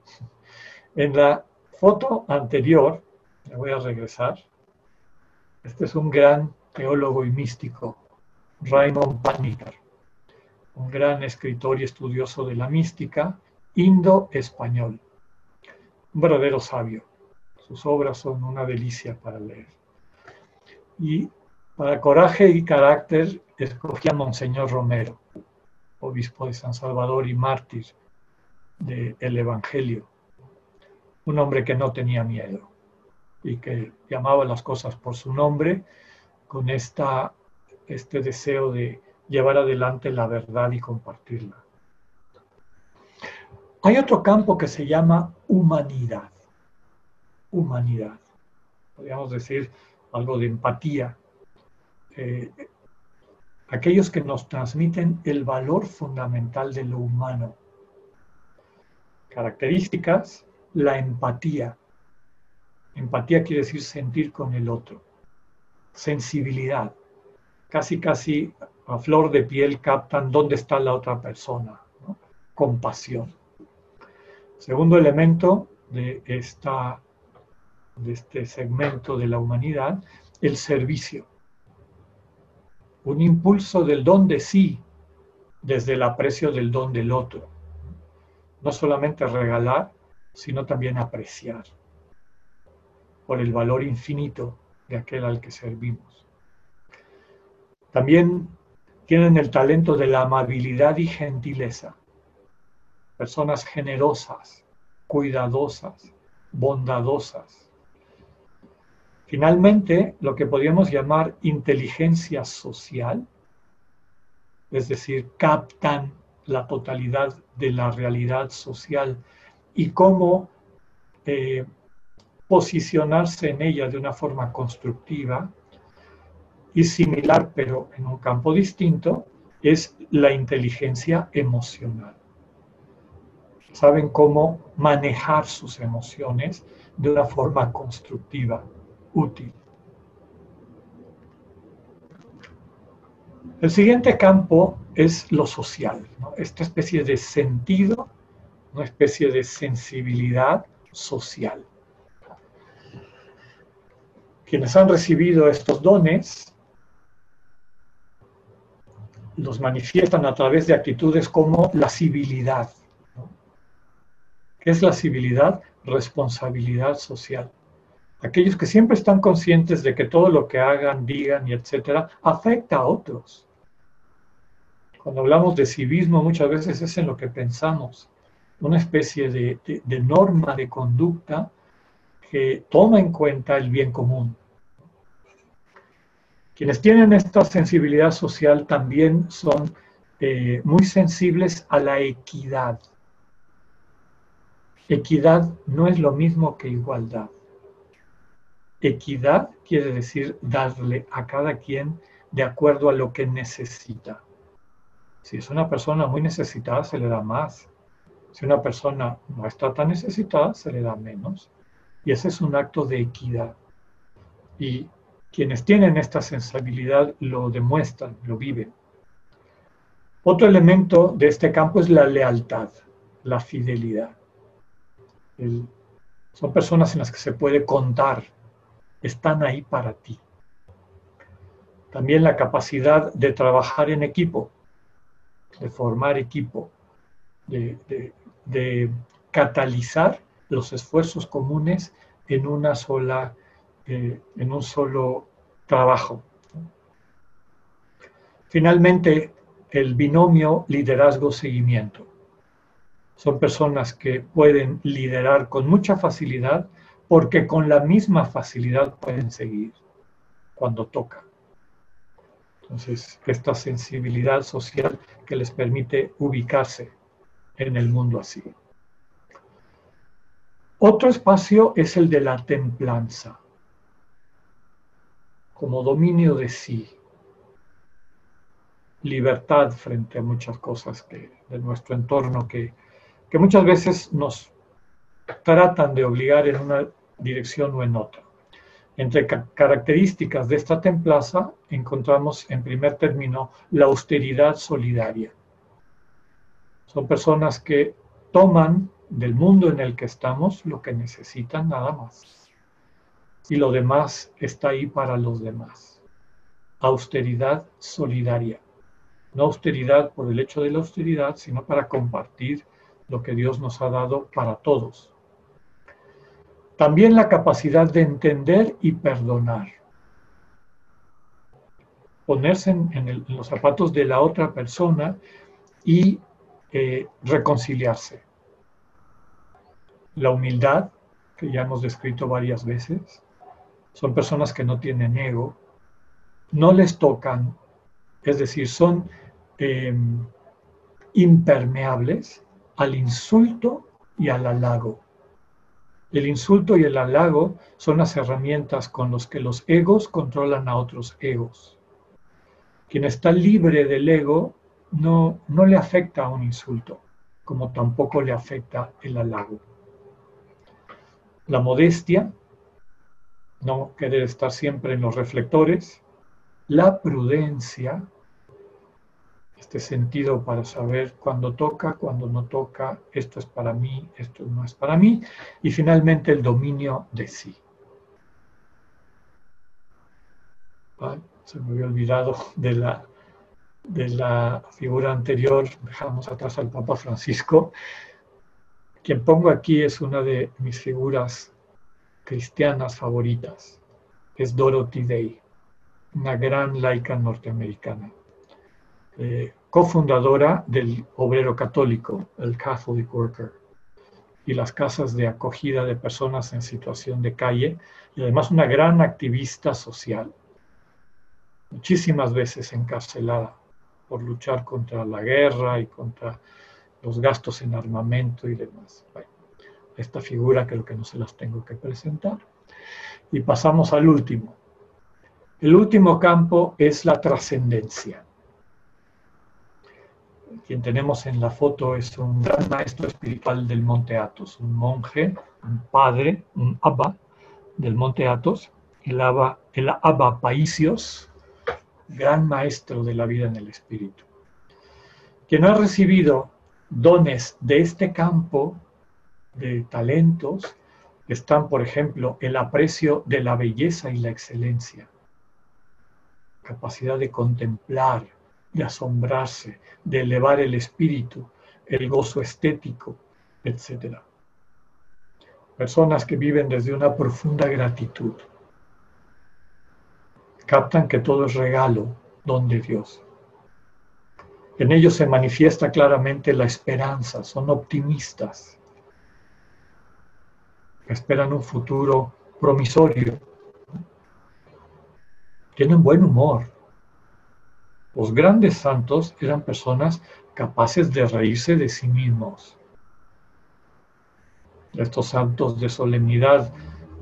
En la foto anterior, me voy a regresar, este es un gran teólogo y místico Raymond Panikkar, un gran escritor y estudioso de la mística indo-español, un verdadero sabio. Sus obras son una delicia para leer. Y para coraje y carácter escogí a Monseñor Romero, obispo de San Salvador y mártir del Evangelio, un hombre que no tenía miedo y que llamaba las cosas por su nombre con esta, este deseo de llevar adelante la verdad y compartirla. Hay otro campo que se llama humanidad. Humanidad. Podríamos decir algo de empatía. Eh, aquellos que nos transmiten el valor fundamental de lo humano. Características, la empatía. Empatía quiere decir sentir con el otro. Sensibilidad. Casi, casi a flor de piel captan dónde está la otra persona. Compasión. Segundo elemento de, esta, de este segmento de la humanidad, el servicio. Un impulso del don de sí desde el aprecio del don del otro. No solamente regalar, sino también apreciar por el valor infinito de aquel al que servimos. También tienen el talento de la amabilidad y gentileza. Personas generosas, cuidadosas, bondadosas. Finalmente, lo que podríamos llamar inteligencia social, es decir, captan la totalidad de la realidad social y cómo eh, posicionarse en ella de una forma constructiva, y similar, pero en un campo distinto, es la inteligencia emocional. Saben cómo manejar sus emociones de una forma constructiva, útil. El siguiente campo es lo social, esta especie de sentido, una especie de sensibilidad social. Quienes han recibido estos dones los manifiestan a través de actitudes como la civilidad. ¿Qué es la civilidad? Responsabilidad social. Aquellos que siempre están conscientes de que todo lo que hagan, digan y etcétera afecta a otros. Cuando hablamos de civismo muchas veces es en lo que pensamos, una especie de, norma de conducta que toma en cuenta el bien común. Quienes tienen esta sensibilidad social también son eh, muy sensibles a la equidad. Equidad no es lo mismo que igualdad. Equidad quiere decir darle a cada quien de acuerdo a lo que necesita. Si es una persona muy necesitada, se le da más. Si una persona no está tan necesitada, se le da menos. Y ese es un acto de equidad. Y quienes tienen esta sensibilidad lo demuestran, lo viven. Otro elemento de este campo es la lealtad, la fidelidad. son personas en las que se puede contar, están ahí para ti. También la capacidad de trabajar en equipo, de formar equipo, de catalizar los esfuerzos comunes en una sola eh, en un solo trabajo. Finalmente, el binomio liderazgo-seguimiento. Son personas que pueden liderar con mucha facilidad porque con la misma facilidad pueden seguir cuando toca. Entonces, esta sensibilidad social que les permite ubicarse en el mundo así. Otro espacio es el de la templanza como dominio de sí, libertad frente a muchas cosas que, de nuestro entorno que, que muchas veces nos tratan de obligar en una dirección o en otra. Entre características de esta templaza encontramos en primer término la austeridad solidaria. Son personas que toman del mundo en el que estamos lo que necesitan nada más y lo demás está ahí para los demás. austeridad solidaria. No austeridad por el hecho de la austeridad, sino para compartir lo que Dios nos ha dado para todos. También la capacidad de entender y perdonar. Ponerse en, los zapatos de la otra persona y eh, reconciliarse. La humildad, que ya hemos descrito varias veces, son personas que no tienen ego, no les tocan, es decir, son em, impermeables al insulto y al halago. El insulto y el halago son las herramientas con las que los egos controlan a otros egos. Quien está libre del ego no, no le afecta a un insulto, como tampoco le afecta el halago. La modestia, no querer estar siempre en los reflectores, la prudencia, este sentido para saber cuándo toca, cuándo no toca, esto es para mí, esto no es para mí, y finalmente el dominio de sí. se me había olvidado de la, de la figura anterior, dejamos atrás al Papa Francisco. Quien pongo aquí es una de mis figuras cristianas favoritas, es Dorothy Day, una gran laica norteamericana. Eh, cofundadora del Obrero Católico, el Catholic Worker, y las casas de acogida de personas en situación de calle, y además una gran activista social, muchísimas veces encarcelada por luchar contra la guerra y contra los gastos en armamento y demás. esta figura creo que no se las tengo que presentar. Y pasamos al último. El último campo es la trascendencia quien tenemos en la foto es un gran maestro espiritual del Monte Athos, un monje, un padre, un abba del Monte Athos, el abba, el abba Paisios, gran maestro de la vida en el espíritu. Quien ha recibido dones de este campo de talentos están, por ejemplo, el aprecio de la belleza y la excelencia, capacidad de contemplar, de asombrarse, de elevar el espíritu, el gozo estético, etc. Personas que viven desde una profunda gratitud. Captan que todo es regalo, don de Dios. En ellos se manifiesta claramente la esperanza, son optimistas. Esperan un futuro promisorio. Tienen buen humor, los grandes santos eran personas capaces de reírse de sí mismos. Estos santos de solemnidad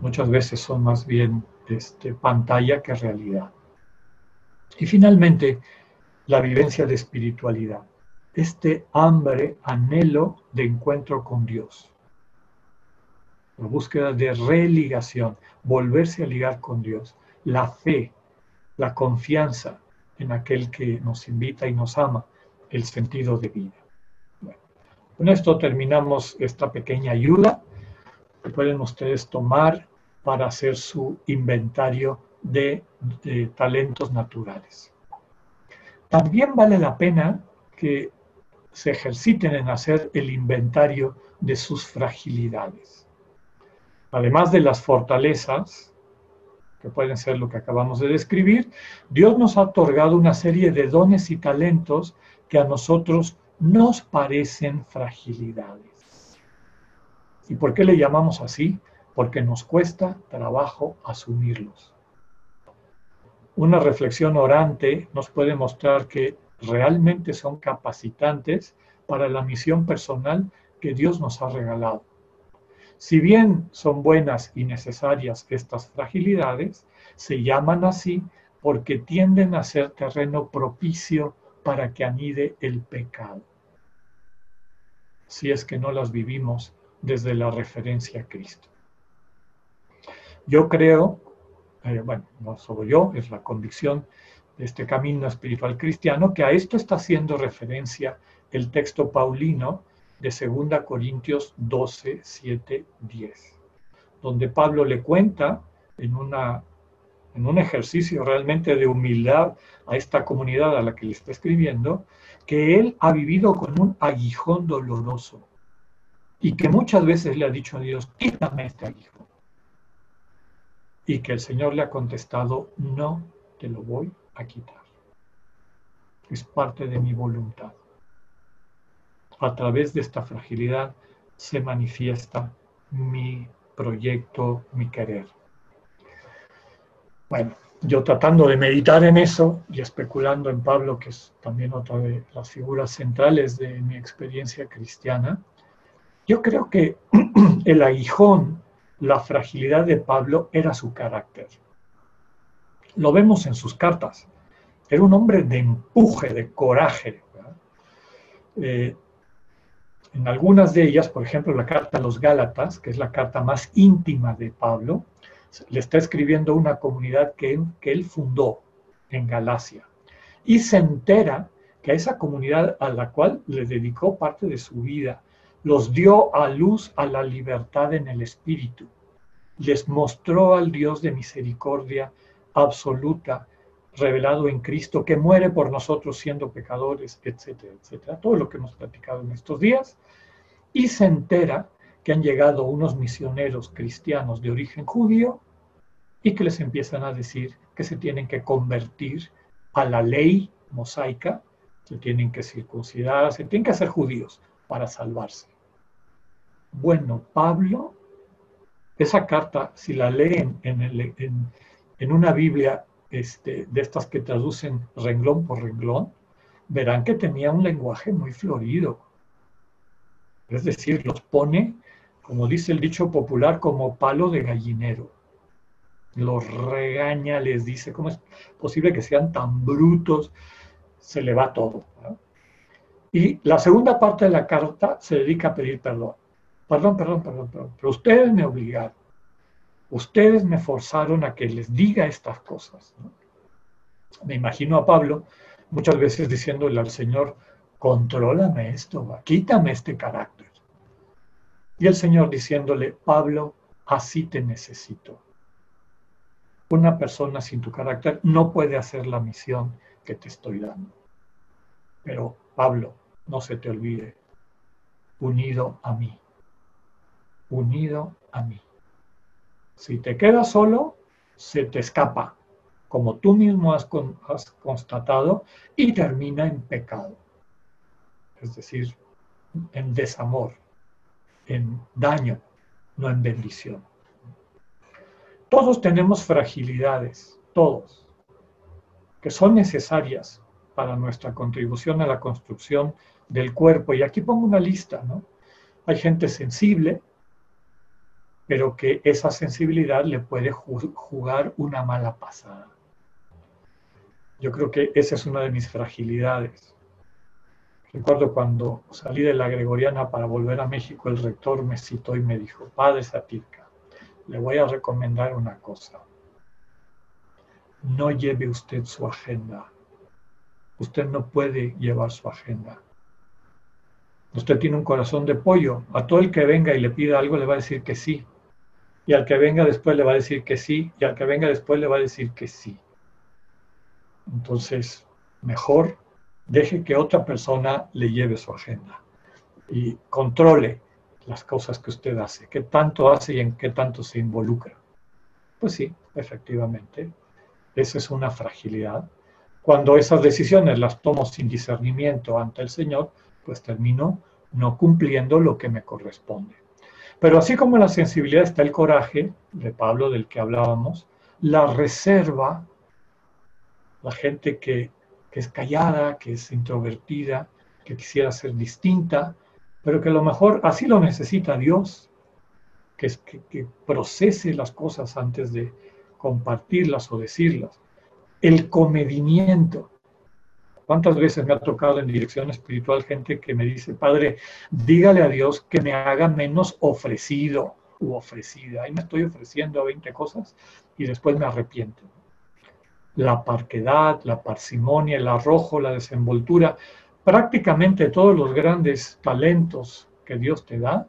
muchas veces son más bien este, pantalla que realidad. Y finalmente, la vivencia de espiritualidad. Este hambre, anhelo de encuentro con Dios. La búsqueda de religación, volverse a ligar con Dios. La fe, la confianza, en aquel que nos invita y nos ama, el sentido de vida. con esto terminamos esta pequeña ayuda que pueden ustedes tomar para hacer su inventario de, talentos naturales. También vale la pena que se ejerciten en hacer el inventario de sus fragilidades. Además de las fortalezas, que pueden ser lo que acabamos de describir, Dios nos ha otorgado una serie de dones y talentos que a nosotros nos parecen fragilidades. ¿Y por qué le llamamos así? Porque nos cuesta trabajo asumirlos. Una reflexión orante nos puede mostrar que realmente son capacitantes para la misión personal que Dios nos ha regalado. Si bien son buenas y necesarias estas fragilidades, se llaman así porque tienden a ser terreno propicio para que anide el pecado, si es que no las vivimos desde la referencia a Cristo. Yo creo, eh, bueno, no solo yo, es la convicción de este camino espiritual cristiano, que a esto está haciendo referencia el texto paulino de 2 Corintios 12, 7, 10, donde Pablo le cuenta en una en un ejercicio realmente de humildad a esta comunidad a la que le está escribiendo, que él ha vivido con un aguijón doloroso y que muchas veces le ha dicho a Dios, quítame este aguijón. Y que el Señor le ha contestado, no te lo voy a quitar. Es parte de mi voluntad. A través de esta fragilidad se manifiesta mi proyecto, mi querer. Bueno, yo tratando de meditar en eso y especulando en Pablo, que es también otra de las figuras centrales de mi experiencia cristiana, yo creo que el aguijón, la fragilidad de Pablo era su carácter. Lo vemos en sus cartas. Era un hombre de empuje, de coraje. En algunas de ellas, por ejemplo, la carta a los Gálatas, que es la carta más íntima de Pablo, le está escribiendo una comunidad que, él fundó en Galacia. Y se entera que a esa comunidad a la cual le dedicó parte de su vida, los dio a luz a la libertad en el Espíritu. Les mostró al Dios de misericordia absoluta, revelado en Cristo, que muere por nosotros siendo pecadores, etcétera, etcétera. Todo lo que hemos platicado en estos días. Y se entera que han llegado unos misioneros cristianos de origen judío y que les empiezan a decir que se tienen que convertir a la ley mosaica, se tienen que circuncidar, se tienen que hacer judíos para salvarse. Bueno, Pablo, esa carta, si la leen en, en, una Biblia este, de estas que traducen renglón por renglón, verán que tenía un lenguaje muy florido. Es decir, los pone como dice el dicho popular, como palo de gallinero. Los regaña, les dice, ¿cómo es posible que sean tan brutos? Se le va todo. Y la segunda parte de la carta se dedica a pedir perdón. Perdón, perdón, perdón, perdón. Pero ustedes me obligaron. Ustedes me forzaron a que les diga estas cosas. Me imagino a Pablo muchas veces diciéndole al Señor, contrólame esto, quítame este carácter. Y el Señor diciéndole, Pablo, así te necesito. Una persona sin tu carácter no puede hacer la misión que te estoy dando. Pero, Pablo, no se te olvide, unido a mí, unido a mí. Si te quedas solo, se te escapa, como tú mismo has, has constatado, y termina en pecado, es decir, en desamor en daño, no en bendición. Todos tenemos fragilidades, todos, que son necesarias para nuestra contribución a la construcción del cuerpo. Y aquí pongo una lista, ¿no? Hay gente sensible, pero que esa sensibilidad le puede jugar una mala pasada. Yo creo que esa es una de mis fragilidades. Recuerdo cuando salí de la Gregoriana para volver a México, el rector me citó y me dijo, Padre Satirka, le voy a recomendar una cosa. No lleve usted su agenda. Usted no puede llevar su agenda. Usted tiene un corazón de pollo. A todo el que venga y le pida algo le va a decir que sí. Y al que venga después le va a decir que sí. Y al que venga después le va a decir que sí. Entonces, mejor deje que otra persona le lleve su agenda y controle las cosas que usted hace, qué tanto hace y en qué tanto se involucra. Pues sí, efectivamente, esa es una fragilidad. Cuando esas decisiones las tomo sin discernimiento ante el Señor, pues termino no cumpliendo lo que me corresponde. Pero así como la sensibilidad está el coraje de Pablo del que hablábamos, la reserva, la gente que que es callada, que es introvertida, que quisiera ser distinta, pero que a lo mejor así lo necesita Dios, que, es, que, procese las cosas antes de compartirlas o decirlas. El comedimiento. ¿Cuántas veces me ha tocado en dirección espiritual gente que me dice, Padre, dígale a Dios que me haga menos ofrecido u ofrecida? Ahí me estoy ofreciendo a 20 cosas y después me arrepiento la parquedad, la parsimonia, el arrojo, la desenvoltura, prácticamente todos los grandes talentos que Dios te da,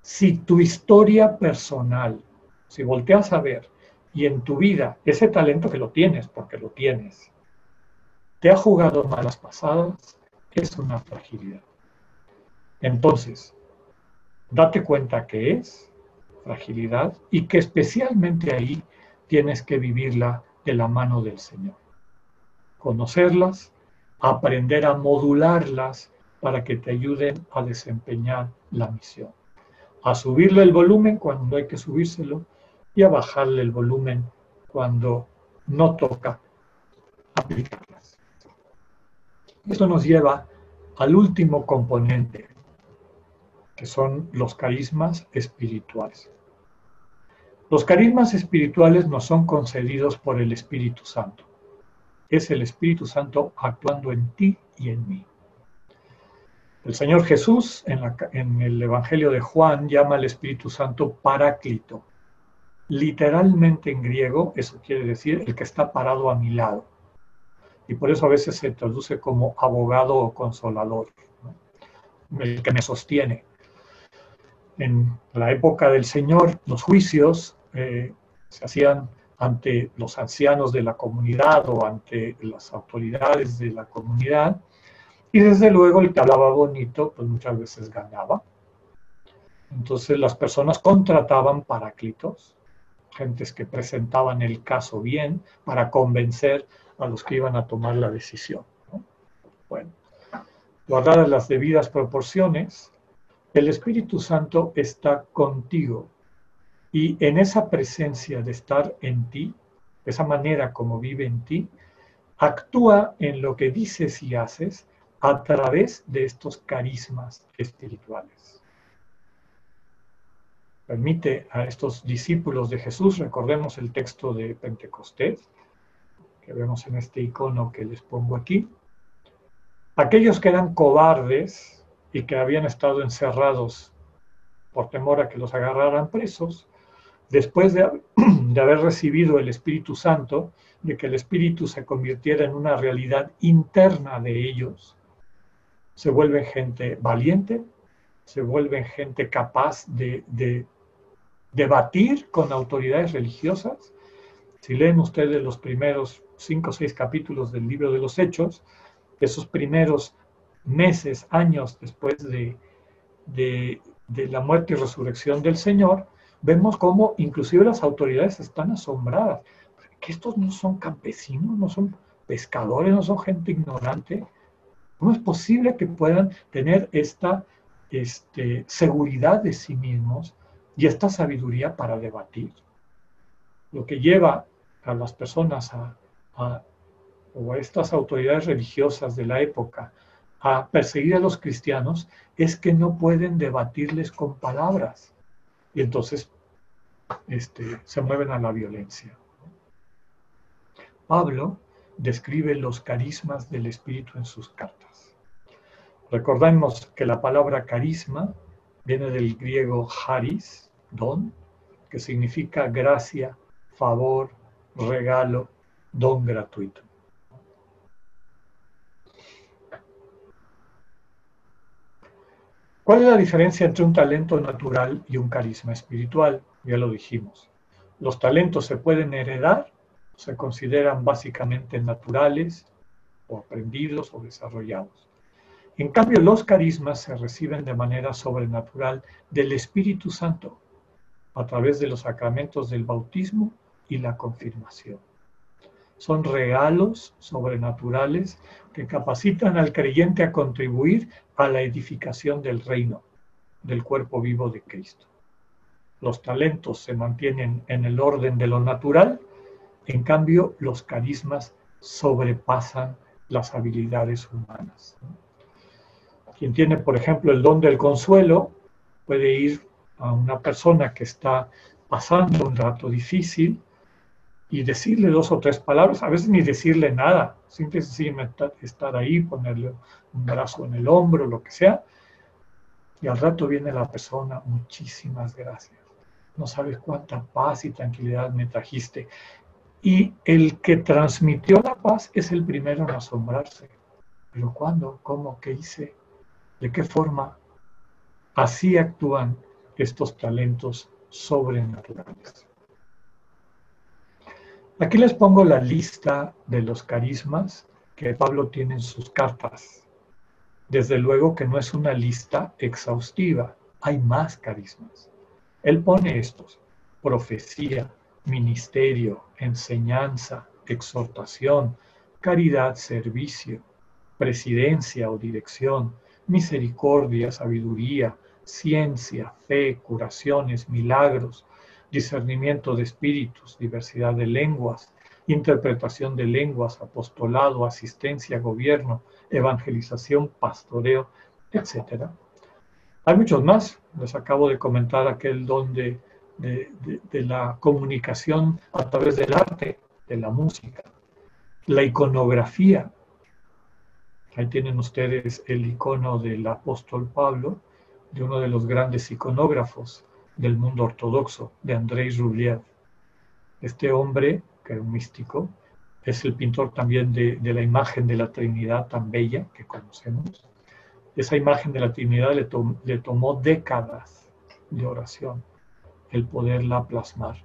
si tu historia personal, si volteas a ver y en tu vida ese talento que lo tienes, porque lo tienes, te ha jugado malas pasadas, es una fragilidad. Entonces, date cuenta que es fragilidad y que especialmente ahí tienes que vivirla de la mano del Señor. Conocerlas, aprender a modularlas para que te ayuden a desempeñar la misión. A subirle el volumen cuando hay que subírselo y a bajarle el volumen cuando no toca aplicarlas. Esto nos lleva al último componente, que son los carismas espirituales. Los carismas espirituales nos son concedidos por el Espíritu Santo. Es el Espíritu Santo actuando en ti y en mí. El Señor Jesús en, el Evangelio de Juan llama al Espíritu Santo Paráclito. Literalmente en griego eso quiere decir el que está parado a mi lado. Y por eso a veces se traduce como abogado o consolador, el que me sostiene. En la época del Señor, los juicios eh, se hacían ante los ancianos de la comunidad o ante las autoridades de la comunidad. Y desde luego el que hablaba bonito, pues muchas veces ganaba. Entonces las personas contrataban paráclitos, gentes que presentaban el caso bien para convencer a los que iban a tomar la decisión. Bueno, guardadas las debidas proporciones, el Espíritu Santo está contigo y en esa presencia de estar en ti, esa manera como vive en ti, actúa en lo que dices y haces a través de estos carismas espirituales. Permite a estos discípulos de Jesús, recordemos el texto de Pentecostés, que vemos en este icono que les pongo aquí, aquellos que eran cobardes y que habían estado encerrados por temor a que los agarraran presos, después de, haber recibido el Espíritu Santo, de que el Espíritu se convirtiera en una realidad interna de ellos, se vuelven gente valiente, se vuelven gente capaz de, debatir con autoridades religiosas. Si leen ustedes los primeros cinco o seis capítulos del libro de los Hechos, esos primeros meses, años después de, de la muerte y resurrección del Señor, vemos cómo inclusive las autoridades están asombradas. Que estos no son campesinos, no son pescadores, no son gente ignorante. ¿Cómo es posible que puedan tener esta este, seguridad de sí mismos y esta sabiduría para debatir? Lo que lleva a las personas a, o a estas autoridades religiosas de la época a perseguir a los cristianos es que no pueden debatirles con palabras. Y entonces este, se mueven a la violencia. Pablo describe los carismas del Espíritu en sus cartas. Recordemos que la palabra carisma viene del griego charis, don, que significa gracia, favor, regalo, don gratuito. ¿Cuál es la diferencia entre un talento natural y un carisma espiritual? Ya lo dijimos. Los talentos se pueden heredar, se consideran básicamente naturales o aprendidos o desarrollados. En cambio, los carismas se reciben de manera sobrenatural del Espíritu Santo a través de los sacramentos del bautismo y la confirmación. Son regalos sobrenaturales que capacitan al creyente a contribuir a la edificación del reino, del cuerpo vivo de Cristo. Los talentos se mantienen en el orden de lo natural, en cambio los carismas sobrepasan las habilidades humanas. Quien tiene, por ejemplo, el don del consuelo puede ir a una persona que está pasando un rato difícil y decirle dos o tres palabras, a veces ni decirle nada, simplemente estar ahí, ponerle un brazo en el hombro, lo que sea, y al rato viene la persona, muchísimas gracias. No sabes cuánta paz y tranquilidad me trajiste. Y el que transmitió la paz es el primero en asombrarse. Pero ¿cuándo? ¿Cómo? ¿Qué hice? ¿De qué forma? Así actúan estos talentos sobrenaturales. Aquí les pongo la lista de los carismas que Pablo tiene en sus cartas. Desde luego que no es una lista exhaustiva, hay más carismas. Él pone estos, profecía, ministerio, enseñanza, exhortación, caridad, servicio, presidencia o dirección, misericordia, sabiduría, ciencia, fe, curaciones, milagros, discernimiento de espíritus, diversidad de lenguas, interpretación de lenguas, apostolado, asistencia, gobierno, evangelización, pastoreo, etc. Hay muchos más. Les acabo de comentar aquel don de, la comunicación a través del arte, de la música, la iconografía. Ahí tienen ustedes el icono del apóstol Pablo, de uno de los grandes iconógrafos, del mundo ortodoxo, de Andrei Rublev. Este hombre, que era un místico, es el pintor también de, la imagen de la Trinidad tan bella que conocemos. Esa imagen de la Trinidad le, tomó décadas de oración el poderla plasmar.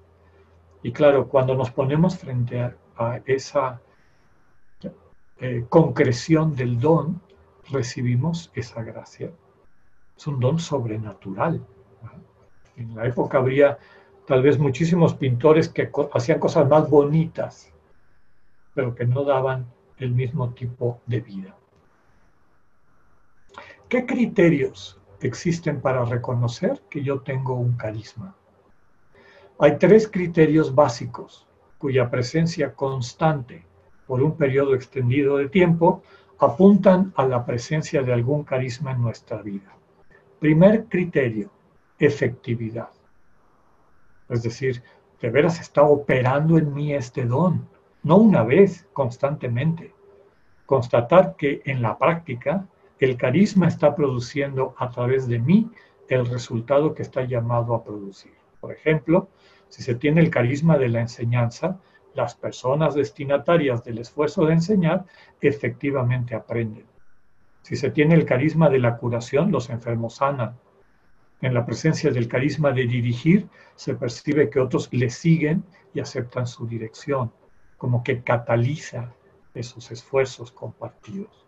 Y claro, cuando nos ponemos frente a, esa eh, concreción del don, recibimos esa gracia. Es un don sobrenatural. En la época habría tal vez muchísimos pintores que hacían cosas más bonitas, pero que no daban el mismo tipo de vida. ¿Qué criterios existen para reconocer que yo tengo un carisma? Hay tres criterios básicos cuya presencia constante por un periodo extendido de tiempo apuntan a la presencia de algún carisma en nuestra vida. Primer criterio, efectividad. Es decir, de veras está operando en mí este don, no una vez, constantemente. Constatar que en la práctica el carisma está produciendo a través de mí el resultado que está llamado a producir. Por ejemplo, si se tiene el carisma de la enseñanza, las personas destinatarias del esfuerzo de enseñar efectivamente aprenden. Si se tiene el carisma de la curación, los enfermos sanan en la presencia del carisma de dirigir, se percibe que otros le siguen y aceptan su dirección, como que cataliza esos esfuerzos compartidos.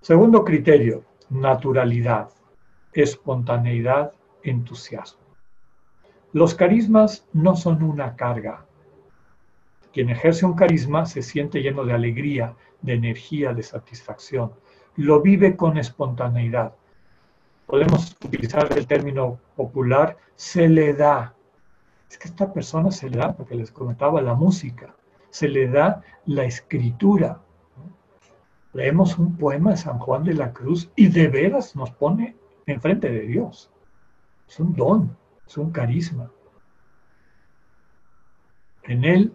Segundo criterio, naturalidad, espontaneidad, entusiasmo. Los carismas no son una carga. Quien ejerce un carisma se siente lleno de alegría, de energía, de satisfacción. Lo vive con espontaneidad podemos utilizar el término popular, se le da. Es que esta persona se le da, porque les comentaba, la música, se le da la escritura. Leemos un poema de San Juan de la Cruz y de veras nos pone enfrente de Dios. Es un don, es un carisma. En él,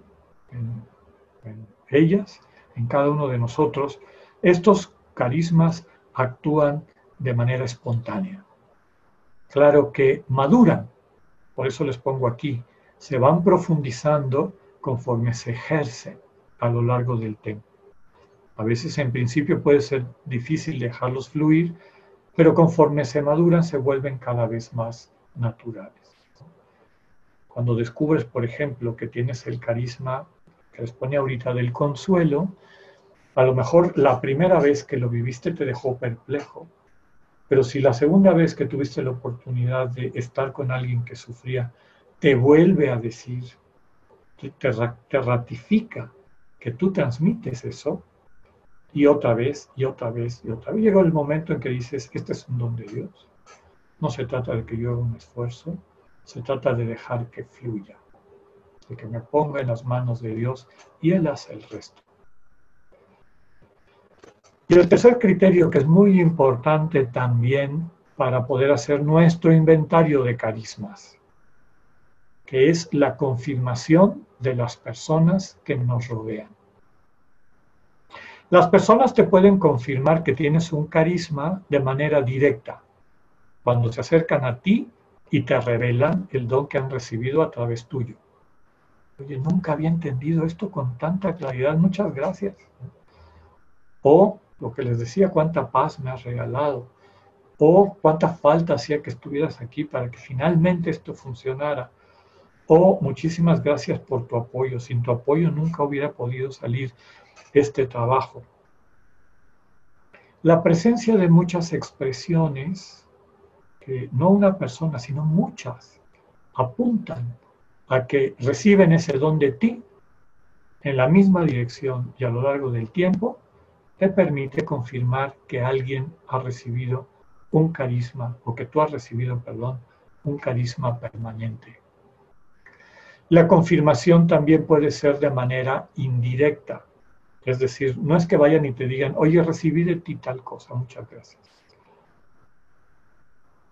en ellas, en cada uno de nosotros, estos carismas actúan de manera espontánea. Claro que maduran, por eso les pongo aquí, se van profundizando conforme se ejercen a lo largo del tiempo. A veces en principio puede ser difícil dejarlos fluir, pero conforme se maduran se vuelven cada vez más naturales. Cuando descubres, por ejemplo, que tienes el carisma que les pone ahorita del consuelo, a lo mejor la primera vez que lo viviste te dejó perplejo, pero si la segunda vez que tuviste la oportunidad de estar con alguien que sufría, te vuelve a decir, te, ratifica que tú transmites eso, y otra vez, y otra vez, y otra vez, llegó el momento en que dices, este es un don de Dios. No se trata de que yo haga un esfuerzo, se trata de dejar que fluya, de que me ponga en las manos de Dios y Él hace el resto. Y el tercer criterio, que es muy importante también para poder hacer nuestro inventario de carismas, que es la confirmación de las personas que nos rodean. Las personas te pueden confirmar que tienes un carisma de manera directa, cuando se acercan a ti y te revelan el don que han recibido a través tuyo. Oye, nunca había entendido esto con tanta claridad, muchas gracias. O lo que les decía, cuánta paz me has regalado, o cuánta falta hacía que estuvieras aquí para que finalmente esto funcionara. O muchísimas gracias por tu apoyo. Sin tu apoyo nunca hubiera podido salir este trabajo. La presencia de muchas expresiones, que no una persona, sino muchas, apuntan a que reciben ese don de ti en la misma dirección y a lo largo del tiempo, te permite confirmar que alguien ha recibido un carisma, o que tú has recibido, perdón, un carisma permanente. La confirmación también puede ser de manera indirecta, es decir, no es que vayan y te digan, oye, recibí de ti tal cosa, muchas gracias.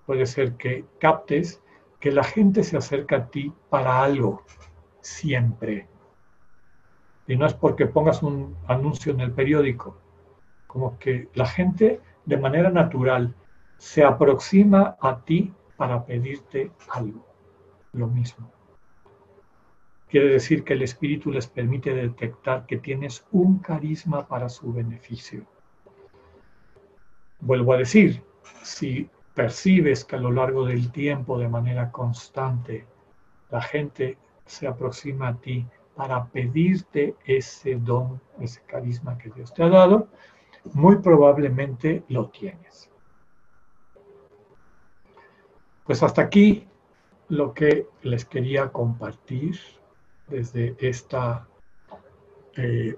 Puede ser que captes que la gente se acerca a ti para algo, siempre. Y no es porque pongas un anuncio en el periódico, como que la gente de manera natural se aproxima a ti para pedirte algo, lo mismo. Quiere decir que el Espíritu les permite detectar que tienes un carisma para su beneficio. Vuelvo a decir, si percibes que a lo largo del tiempo, de manera constante, la gente se aproxima a ti para pedirte ese don, ese carisma que Dios te ha dado, muy probablemente lo tienes. Pues hasta aquí lo que les quería compartir desde, esta, eh,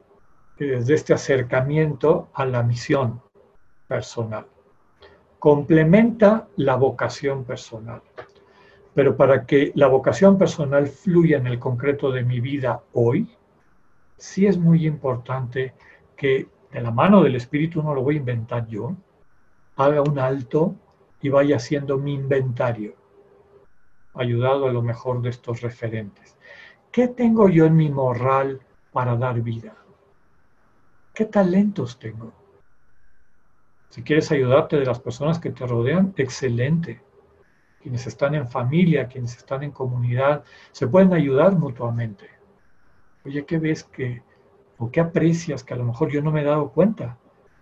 desde este acercamiento a la misión personal. Complementa la vocación personal. Pero para que la vocación personal fluya en el concreto de mi vida hoy, sí es muy importante que la mano del Espíritu, no lo voy a inventar yo, haga un alto y vaya haciendo mi inventario, ayudado a lo mejor de estos referentes. ¿Qué tengo yo en mi morral para dar vida? ¿Qué talentos tengo? Si quieres ayudarte de las personas que te rodean, excelente quienes están en familia, quienes están en comunidad, se pueden ayudar mutuamente. Oye, ¿qué ves que, o qué aprecias que a lo mejor yo no me he dado cuenta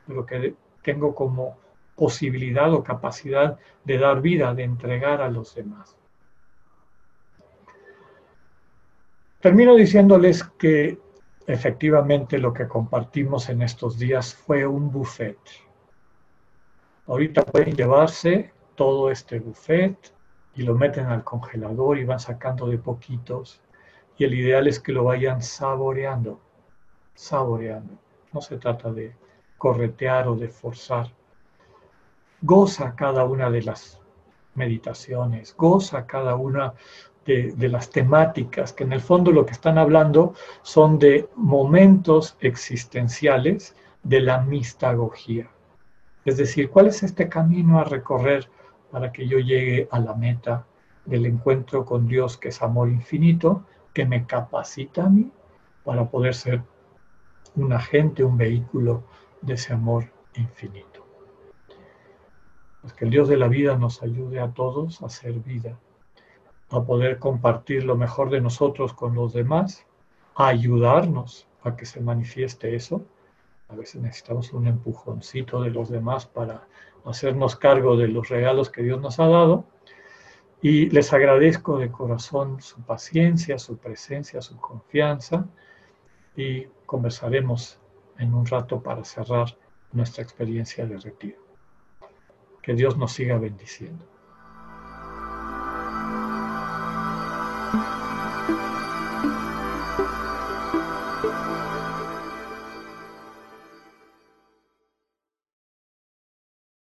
de lo que tengo como posibilidad o capacidad de dar vida, de entregar a los demás? Termino diciéndoles que efectivamente lo que compartimos en estos días fue un buffet. Ahorita pueden llevarse todo este buffet y lo meten al congelador y van sacando de poquitos. Y el ideal es que lo vayan saboreando, saboreando. No se trata de corretear o de forzar. Goza cada una de las meditaciones, goza cada una de, las temáticas, que en el fondo lo que están hablando son de momentos existenciales de la mistagogía. Es decir, ¿cuál es este camino a recorrer para que yo llegue a la meta del encuentro con Dios, que es amor infinito, que me capacita a mí para poder ser un agente, un vehículo de ese amor infinito. Pues que el Dios de la vida nos ayude a todos a ser vida, a poder compartir lo mejor de nosotros con los demás, a ayudarnos a que se manifieste eso. A veces necesitamos un empujoncito de los demás para hacernos cargo de los regalos que Dios nos ha dado. Y les agradezco de corazón su paciencia, su presencia, su confianza. Y conversaremos en un rato para cerrar nuestra experiencia de retiro. Que Dios nos siga bendiciendo.